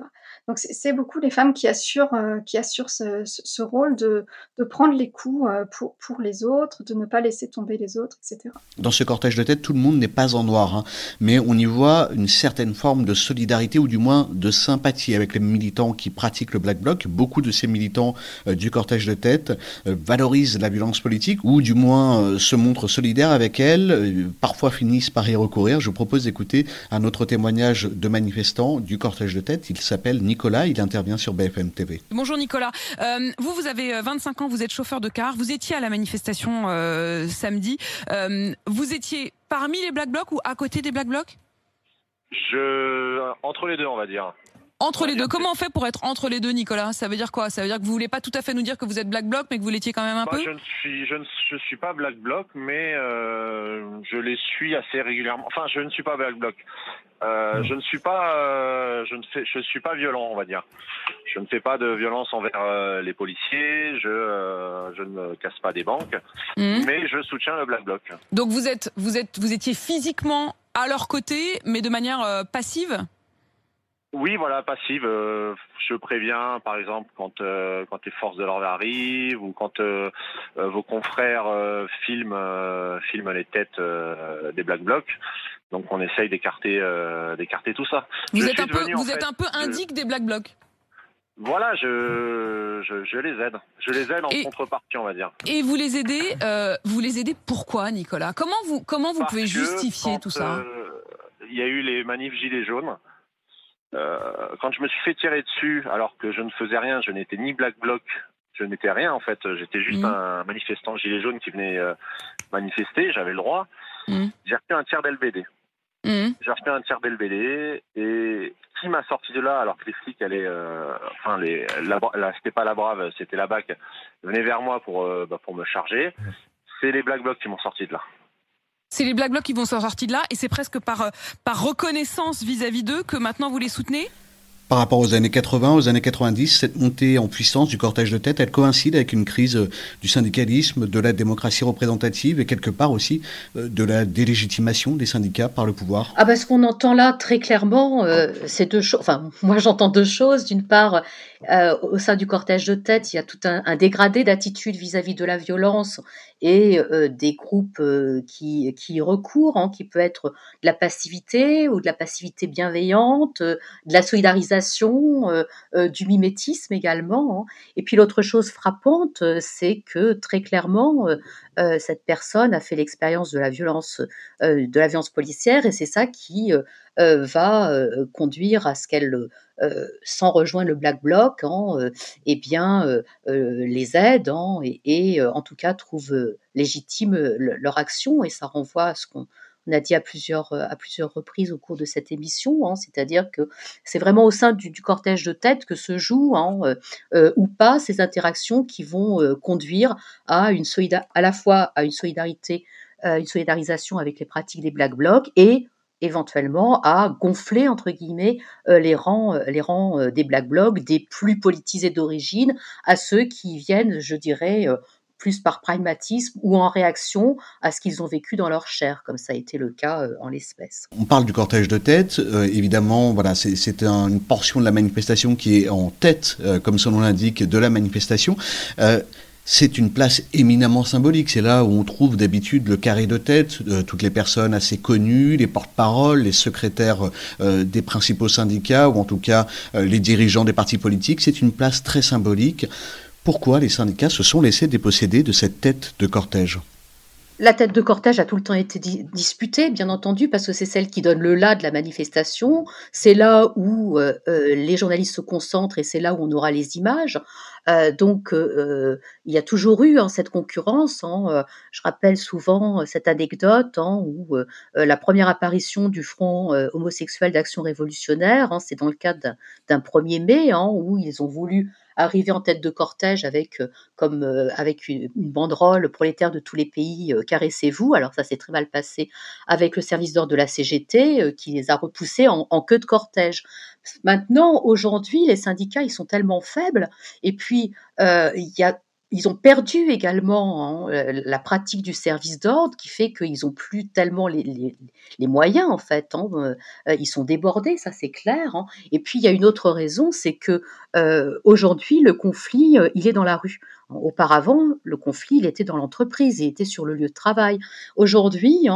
Donc c'est beaucoup les femmes qui assurent, qui assurent ce, ce, rôle de, de prendre les coups pour, pour les autres, de ne pas laisser tomber les autres, etc. Dans ce cortège de tête, tout le monde n'est pas en noir, hein, mais on y voit une certaine forme de solidarité ou du moins de sympathie avec les militants qui pratiquent le Black Bloc. Beaucoup de ces militants euh, du cortège de tête euh, valorisent la violence politique ou du moins euh, se montrent solidaires avec elle, parfois finissent par y recourir. Je vous propose d'écouter un autre témoignage de manifestant du cortège de tête. Il s'appelle Nicolas, il intervient sur BFM TV. Bonjour Nicolas. Euh, vous, vous avez 25 ans, vous êtes chauffeur de car. Vous étiez à la manifestation euh, samedi. Euh, vous étiez parmi les Black Blocs ou à côté des Black Blocs? Je... Entre les deux, on va dire. Entre les deux. Comment on fait pour être entre les deux, Nicolas? Ça veut dire quoi? Ça veut dire que vous voulez pas tout à fait nous dire que vous êtes Black Bloc, mais que vous l'étiez quand même un bah, peu? je ne, suis, je, ne, je suis pas Black Bloc, mais euh, je les suis assez régulièrement. Enfin, je ne suis pas Black Bloc. Euh, je ne suis pas, euh, je ne fais, je suis pas violent, on va dire. Je ne fais pas de violence envers les policiers. Je, je ne casse pas des banques, Mhm. mais je soutiens le Black Bloc. Donc vous êtes, vous êtes, vous étiez physiquement à leur côté, mais de manière passive? Oui, voilà, passive. Euh, je préviens, par exemple, quand euh, quand les forces de l'ordre arrivent ou quand euh, euh, vos confrères euh, filment euh, filment les têtes euh, des Black Blocs. Donc on essaye d'écarter euh, d'écarter tout ça. Vous Je êtes un peu, devenu, vous fait, êtes un peu je- indique des Black Blocs. Voilà, je, je je les aide. Je les aide en Et- contrepartie, on va dire. Et vous les aidez, euh, vous les aidez pourquoi, Nicolas? Comment vous, comment vous Parce pouvez justifier tout ça? Il y a eu les manifs gilets jaunes. Euh, quand je me suis fait tirer dessus, alors que je ne faisais rien, je n'étais ni Black Bloc Je n'étais rien en fait. J'étais juste Mhm. un manifestant gilet jaune qui venait euh, manifester. J'avais le droit. Mhm. J'ai reçu un tiers d'LBD. Mhm. J'ai reçu un tiers d'LBD et qui m'a sorti de là alors que les flics allaient, euh, enfin les, la, la- c'était pas la brave, c'était la BAC, venaient vers moi pour euh, bah, pour me charger. C'est les Black Blocs qui m'ont sorti de là. C'est les Black Blocs qui vont sortir de là et c'est presque par, euh, par reconnaissance vis-à-vis d'eux que maintenant vous les soutenez? Par rapport aux années 80, aux années 90, cette montée en puissance du cortège de tête, elle coïncide avec une crise euh, du syndicalisme, de la démocratie représentative et quelque part aussi euh, de la délégitimation des syndicats par le pouvoir. Ah bah, ce qu'on entend là très clairement, euh, c'est deux choses. Enfin, moi j'entends deux choses. D'une part, euh, au sein du cortège de tête, il y a tout un, dégradé d'attitude vis-à-vis de la violence et euh, des groupes euh, qui, y recourent, hein, qui peut être de la passivité ou de la passivité bienveillante, de la solidarisation, du mimétisme également. hein. Et puis l'autre chose frappante, c'est que très clairement, euh, cette personne a fait l'expérience de la violence, euh, de la violence policière, et c'est ça qui euh, va conduire à ce qu'elle, sans rejoindre le Black Bloc, eh bien, les aide hein, et, en tout cas trouve légitime le- leur action, et ça renvoie à ce qu'on on a dit à plusieurs, euh, à plusieurs reprises au cours de cette émission, hein, c'est-à-dire que c'est vraiment au sein du, cortège de tête que se jouent hein, euh, euh, ou pas ces interactions qui vont conduire à une à la fois à une solidarité, une solidarisation avec les pratiques des Black Blocs et éventuellement à gonfler entre guillemets les rangs, les rangs des Black Blocs, des plus politisés d'origine, à ceux qui viennent, je dirais, plus par pragmatisme ou en réaction à ce qu'ils ont vécu dans leur chair, comme ça a été le cas euh, en l'espèce. On parle du cortège de tête, euh, évidemment, voilà, c'est c'est un- une portion de la manifestation qui est en tête, euh, comme son nom l'indique, de la manifestation. C'est une place éminemment symbolique. C'est là où on trouve d'habitude le carré de tête, toutes les personnes assez connues, les porte-paroles, les secrétaires des principaux syndicats, ou en tout cas les dirigeants des partis politiques. C'est une place très symbolique. Pourquoi les syndicats se sont laissés déposséder de cette tête de cortège? La tête de cortège a tout le temps été di- disputée, bien entendu, parce que c'est celle qui donne le là de la manifestation. C'est là où euh, euh, les journalistes se concentrent et c'est là où on aura les images. Euh, donc, euh, euh, il y a toujours eu hein, cette concurrence. hein. Je rappelle souvent cette anecdote hein, où la première apparition du Front homosexuel d'action révolutionnaire, hein, c'est dans le cadre d'un- d'un 1er mai, où ils ont voulu arriver en tête de cortège avec comme avec une, banderole prolétaire de tous les pays, euh, caressez-vous. Alors ça s'est très mal passé avec le service d'ordre de la CGT euh, qui les a repoussés en queue de cortège. Maintenant, aujourd'hui, les syndicats ils sont tellement faibles et puis euh, il y a ils ont perdu également hein, euh, la pratique du service d'ordre qui fait qu'ils ont plus tellement les, les, les moyens en fait. hein, euh, ils sont débordés, ça c'est clair. hein. Et puis il y a une autre raison, c'est que aujourd'hui le conflit il est dans la rue. Auparavant, le conflit il était dans l'entreprise, il était sur le lieu de travail. Aujourd'hui,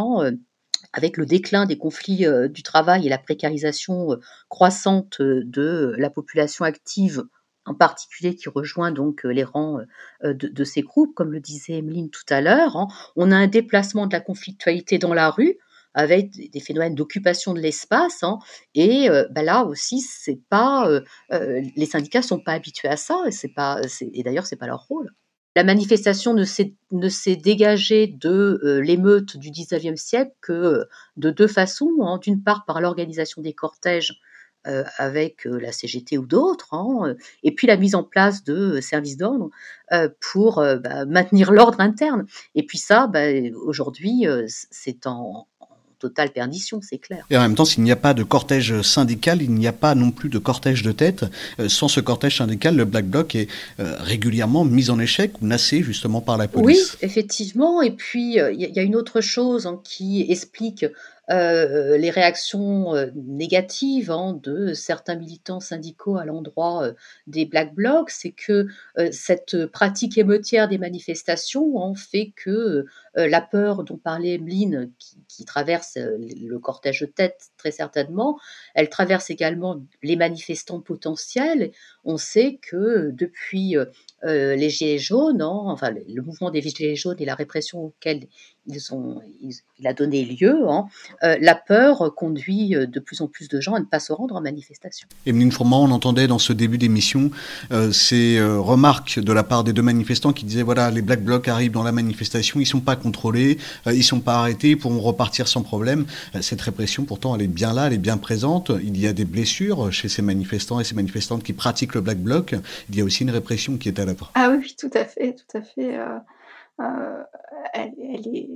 avec le déclin des conflits euh, du travail et la précarisation euh, croissante euh, de la population active, en particulier qui rejoint donc les rangs de, ces groupes, comme le disait Emeline tout à l'heure, hein, on a un déplacement de la conflictualité dans la rue avec des phénomènes d'occupation de l'espace, hein, et bah là aussi c'est pas les syndicats sont pas habitués à ça, et c'est pas et d'ailleurs c'est pas leur rôle. La manifestation ne s'est dégagée de euh, l'émeute du 19e siècle que euh, de deux façons. hein. D'une part, par l'organisation des cortèges euh, avec la CGT ou d'autres, hein, et puis la mise en place de services d'ordre pour bah, maintenir l'ordre interne. Et puis ça, bah, aujourd'hui, c'est en totale perdition, c'est clair. Et en même temps, s'il n'y a pas de cortège syndical, il n'y a pas non plus de cortège de tête. Euh, sans ce cortège syndical, le Black Bloc est euh, régulièrement mis en échec ou nassé justement par la Oui, police. effectivement. Et puis, euh, il y, a- il y a une autre chose hein, qui explique euh, les réactions euh, négatives hein, de certains militants syndicaux à l'endroit euh, des Black Blocs, c'est que cette pratique émeutière des manifestations hein, fait que la peur dont parlait Emeline, qui, traverse le cortège tête très certainement, elle traverse également les manifestants potentiels. On sait que depuis euh, euh, les Gilets jaunes, hein, enfin le, mouvement des Gilets jaunes et la répression auquel ils ont, il a donné lieu, hein, euh, la peur conduit euh, de plus en plus de gens à ne pas se rendre en manifestation. Emeline Fourment, on entendait dans ce début d'émission euh, ces remarques de la part des deux manifestants qui disaient voilà, les Black Blocs arrivent dans la manifestation, ils sont pas contrôlés, ils sont pas arrêtés, ils pourront repartir sans problème. cette répression, pourtant, elle est bien là, elle est bien présente. Il y a des blessures chez ces manifestants et ces manifestantes qui pratiquent le Black Bloc. Il y a aussi une répression qui est à Ah oui, tout à fait, tout à fait. Euh, elle, est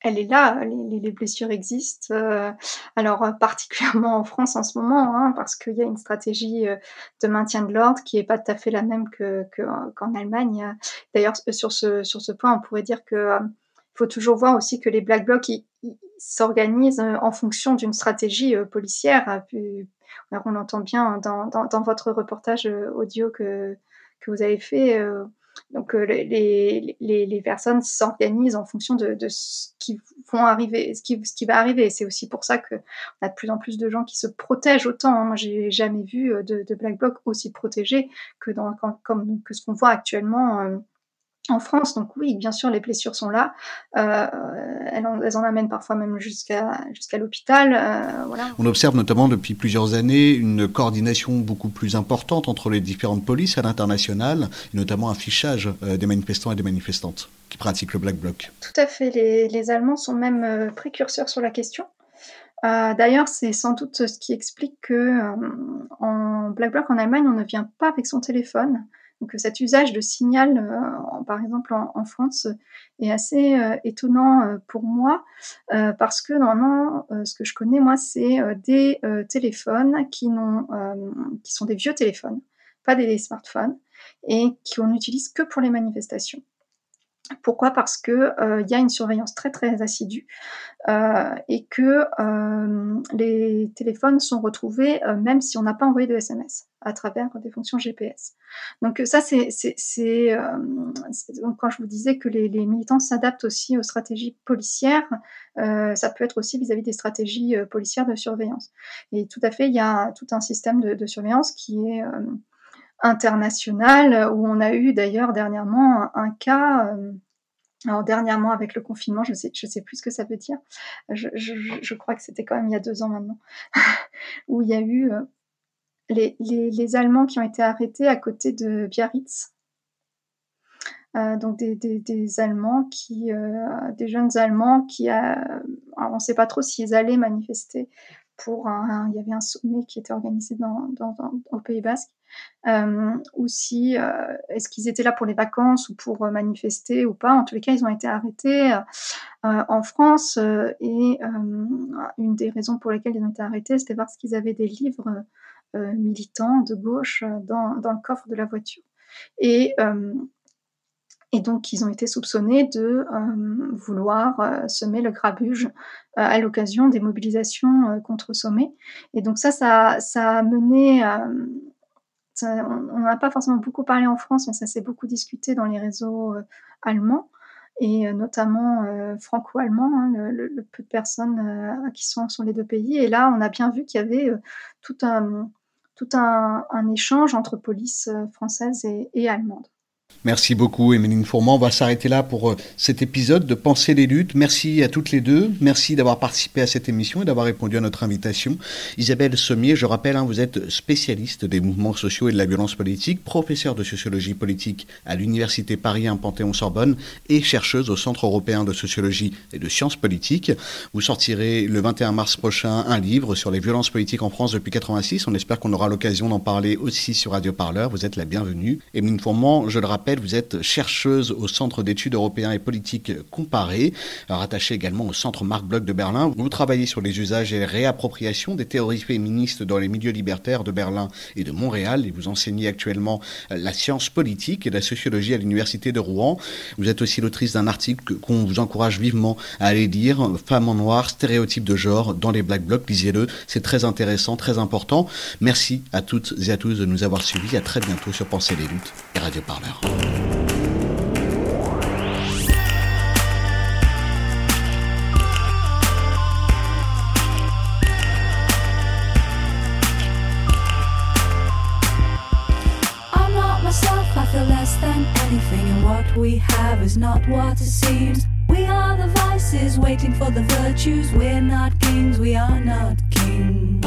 elle est là, les, blessures existent. Euh, alors particulièrement en France en ce moment, hein, parce qu'il y a une stratégie euh, de maintien de l'ordre qui est pas tout à fait la même que, qu'en Allemagne. D'ailleurs, sur ce sur ce point, on pourrait dire que faut toujours voir aussi que les Black Blocs s'organisent en fonction d'une stratégie policière. on l'entend bien dans, dans, votre reportage audio que que vous avez fait donc euh, les, les, les, personnes s'organisent en fonction de, de, ce qui vont arriver, ce qui, ce qui va arriver. C'est aussi pour ça que on a de plus en plus de gens qui se protègent autant. Hein. Moi, j'ai jamais vu euh, de, de, black bloc aussi protégés que dans comme que ce qu'on voit actuellement. En France. Donc oui, bien sûr, les blessures sont là. Euh, elles, en, elles, en, amènent parfois même jusqu'à jusqu'à l'hôpital. Euh, voilà. On observe notamment depuis plusieurs années une coordination beaucoup plus importante entre les différentes polices à l'international, notamment un fichage euh, des manifestants et des manifestantes qui pratiquent le Black Bloc. Tout à fait. Les, les Allemands sont même précurseurs sur la question. Euh, D'ailleurs, c'est sans doute ce qui explique que en Black Bloc en Allemagne, on ne vient pas avec son téléphone. Donc cet usage de signal, euh, par exemple en, France, est assez euh, étonnant euh, pour moi parce que normalement, ce que je connais moi, c'est des téléphones qui, qui sont des vieux téléphones, pas des smartphones, et qu'on n'utilise que pour les manifestations. Pourquoi? Parce que il y a une surveillance très très assidue et que les téléphones sont retrouvés même si on n'a pas envoyé de SMS à travers des fonctions GPS. Donc ça, c'est, euh, quand je vous disais que les, militants s'adaptent aussi aux stratégies policières, euh, ça peut être aussi vis-à-vis des stratégies euh, policières de surveillance. Et tout à fait, il y a tout un système de surveillance qui est euh, international, où on a eu d'ailleurs dernièrement un, cas. Euh, alors dernièrement avec le confinement, je sais, je sais plus ce que ça veut dire. Je, je, crois que c'était quand même il y a deux ans maintenant, <laughs> où il y a eu les, les, Allemands qui ont été arrêtés à côté de Biarritz. Euh, donc des, des, Allemands qui, euh, des jeunes Allemands qui, a, on ne sait pas trop s'ils allaient manifester il y avait un sommet qui était organisé dans, au Pays Basque, euh, ou si euh, est-ce qu'ils étaient là pour les vacances ou pour manifester ou pas. En tous les cas, ils ont été arrêtés en France et une des raisons pour lesquelles ils ont été arrêtés, c'était parce qu'ils avaient des livres euh, militants de gauche euh, dans, dans, le coffre de la voiture. Euh, et donc, ils ont été soupçonnés de vouloir semer le grabuge à l'occasion des mobilisations contre Sommet. Et donc ça, ça, ça a mené on n'en a pas forcément beaucoup parlé en France, mais ça s'est beaucoup discuté dans les réseaux allemands et notamment franco-allemand, hein, le, peu de personnes qui sont sur les deux pays. Et là, on a bien vu qu'il y avait tout un, tout un, échange entre police euh, française et allemande. Merci beaucoup, Emeline Fourment. On va s'arrêter là pour euh, cet épisode de Penser les luttes. Merci à toutes les deux. Merci d'avoir participé à cette émission et d'avoir répondu à notre invitation. Isabelle Sommier, je rappelle, hein, vous êtes spécialiste des mouvements sociaux et de la violence politique, professeur de sociologie politique à l'Université Paris 1 Panthéon-Sorbonne et chercheuse au Centre européen de sociologie et de sciences politiques. Vous sortirez le 21 mars prochain un livre sur les violences politiques en France depuis 86. On espère qu'on aura l'occasion d'en parler aussi sur Radio Parleur. Vous êtes la bienvenue. Emeline Fourment, je le rappelle, vous êtes chercheuse au Centre d'études européens et politiques comparées, rattachée également au Centre Marc Bloch de Berlin. Vous travaillez sur les usages et réappropriations des théories féministes dans les milieux libertaires de Berlin et de Montréal et vous enseignez actuellement la science politique et la sociologie à l'Université de Rouen. Vous êtes aussi l'autrice d'un article qu'on vous encourage vivement à aller lire, Femmes en noir, stéréotypes de genre dans les Black Blocs. Lisez-le, c'est très intéressant, très important. Merci à toutes et à tous de nous avoir suivis. À très bientôt sur Penser les luttes et Radio Parleur. Less than anything, and what we have is not what it seems. We are the vices waiting for the virtues. We're not kings, we are not kings.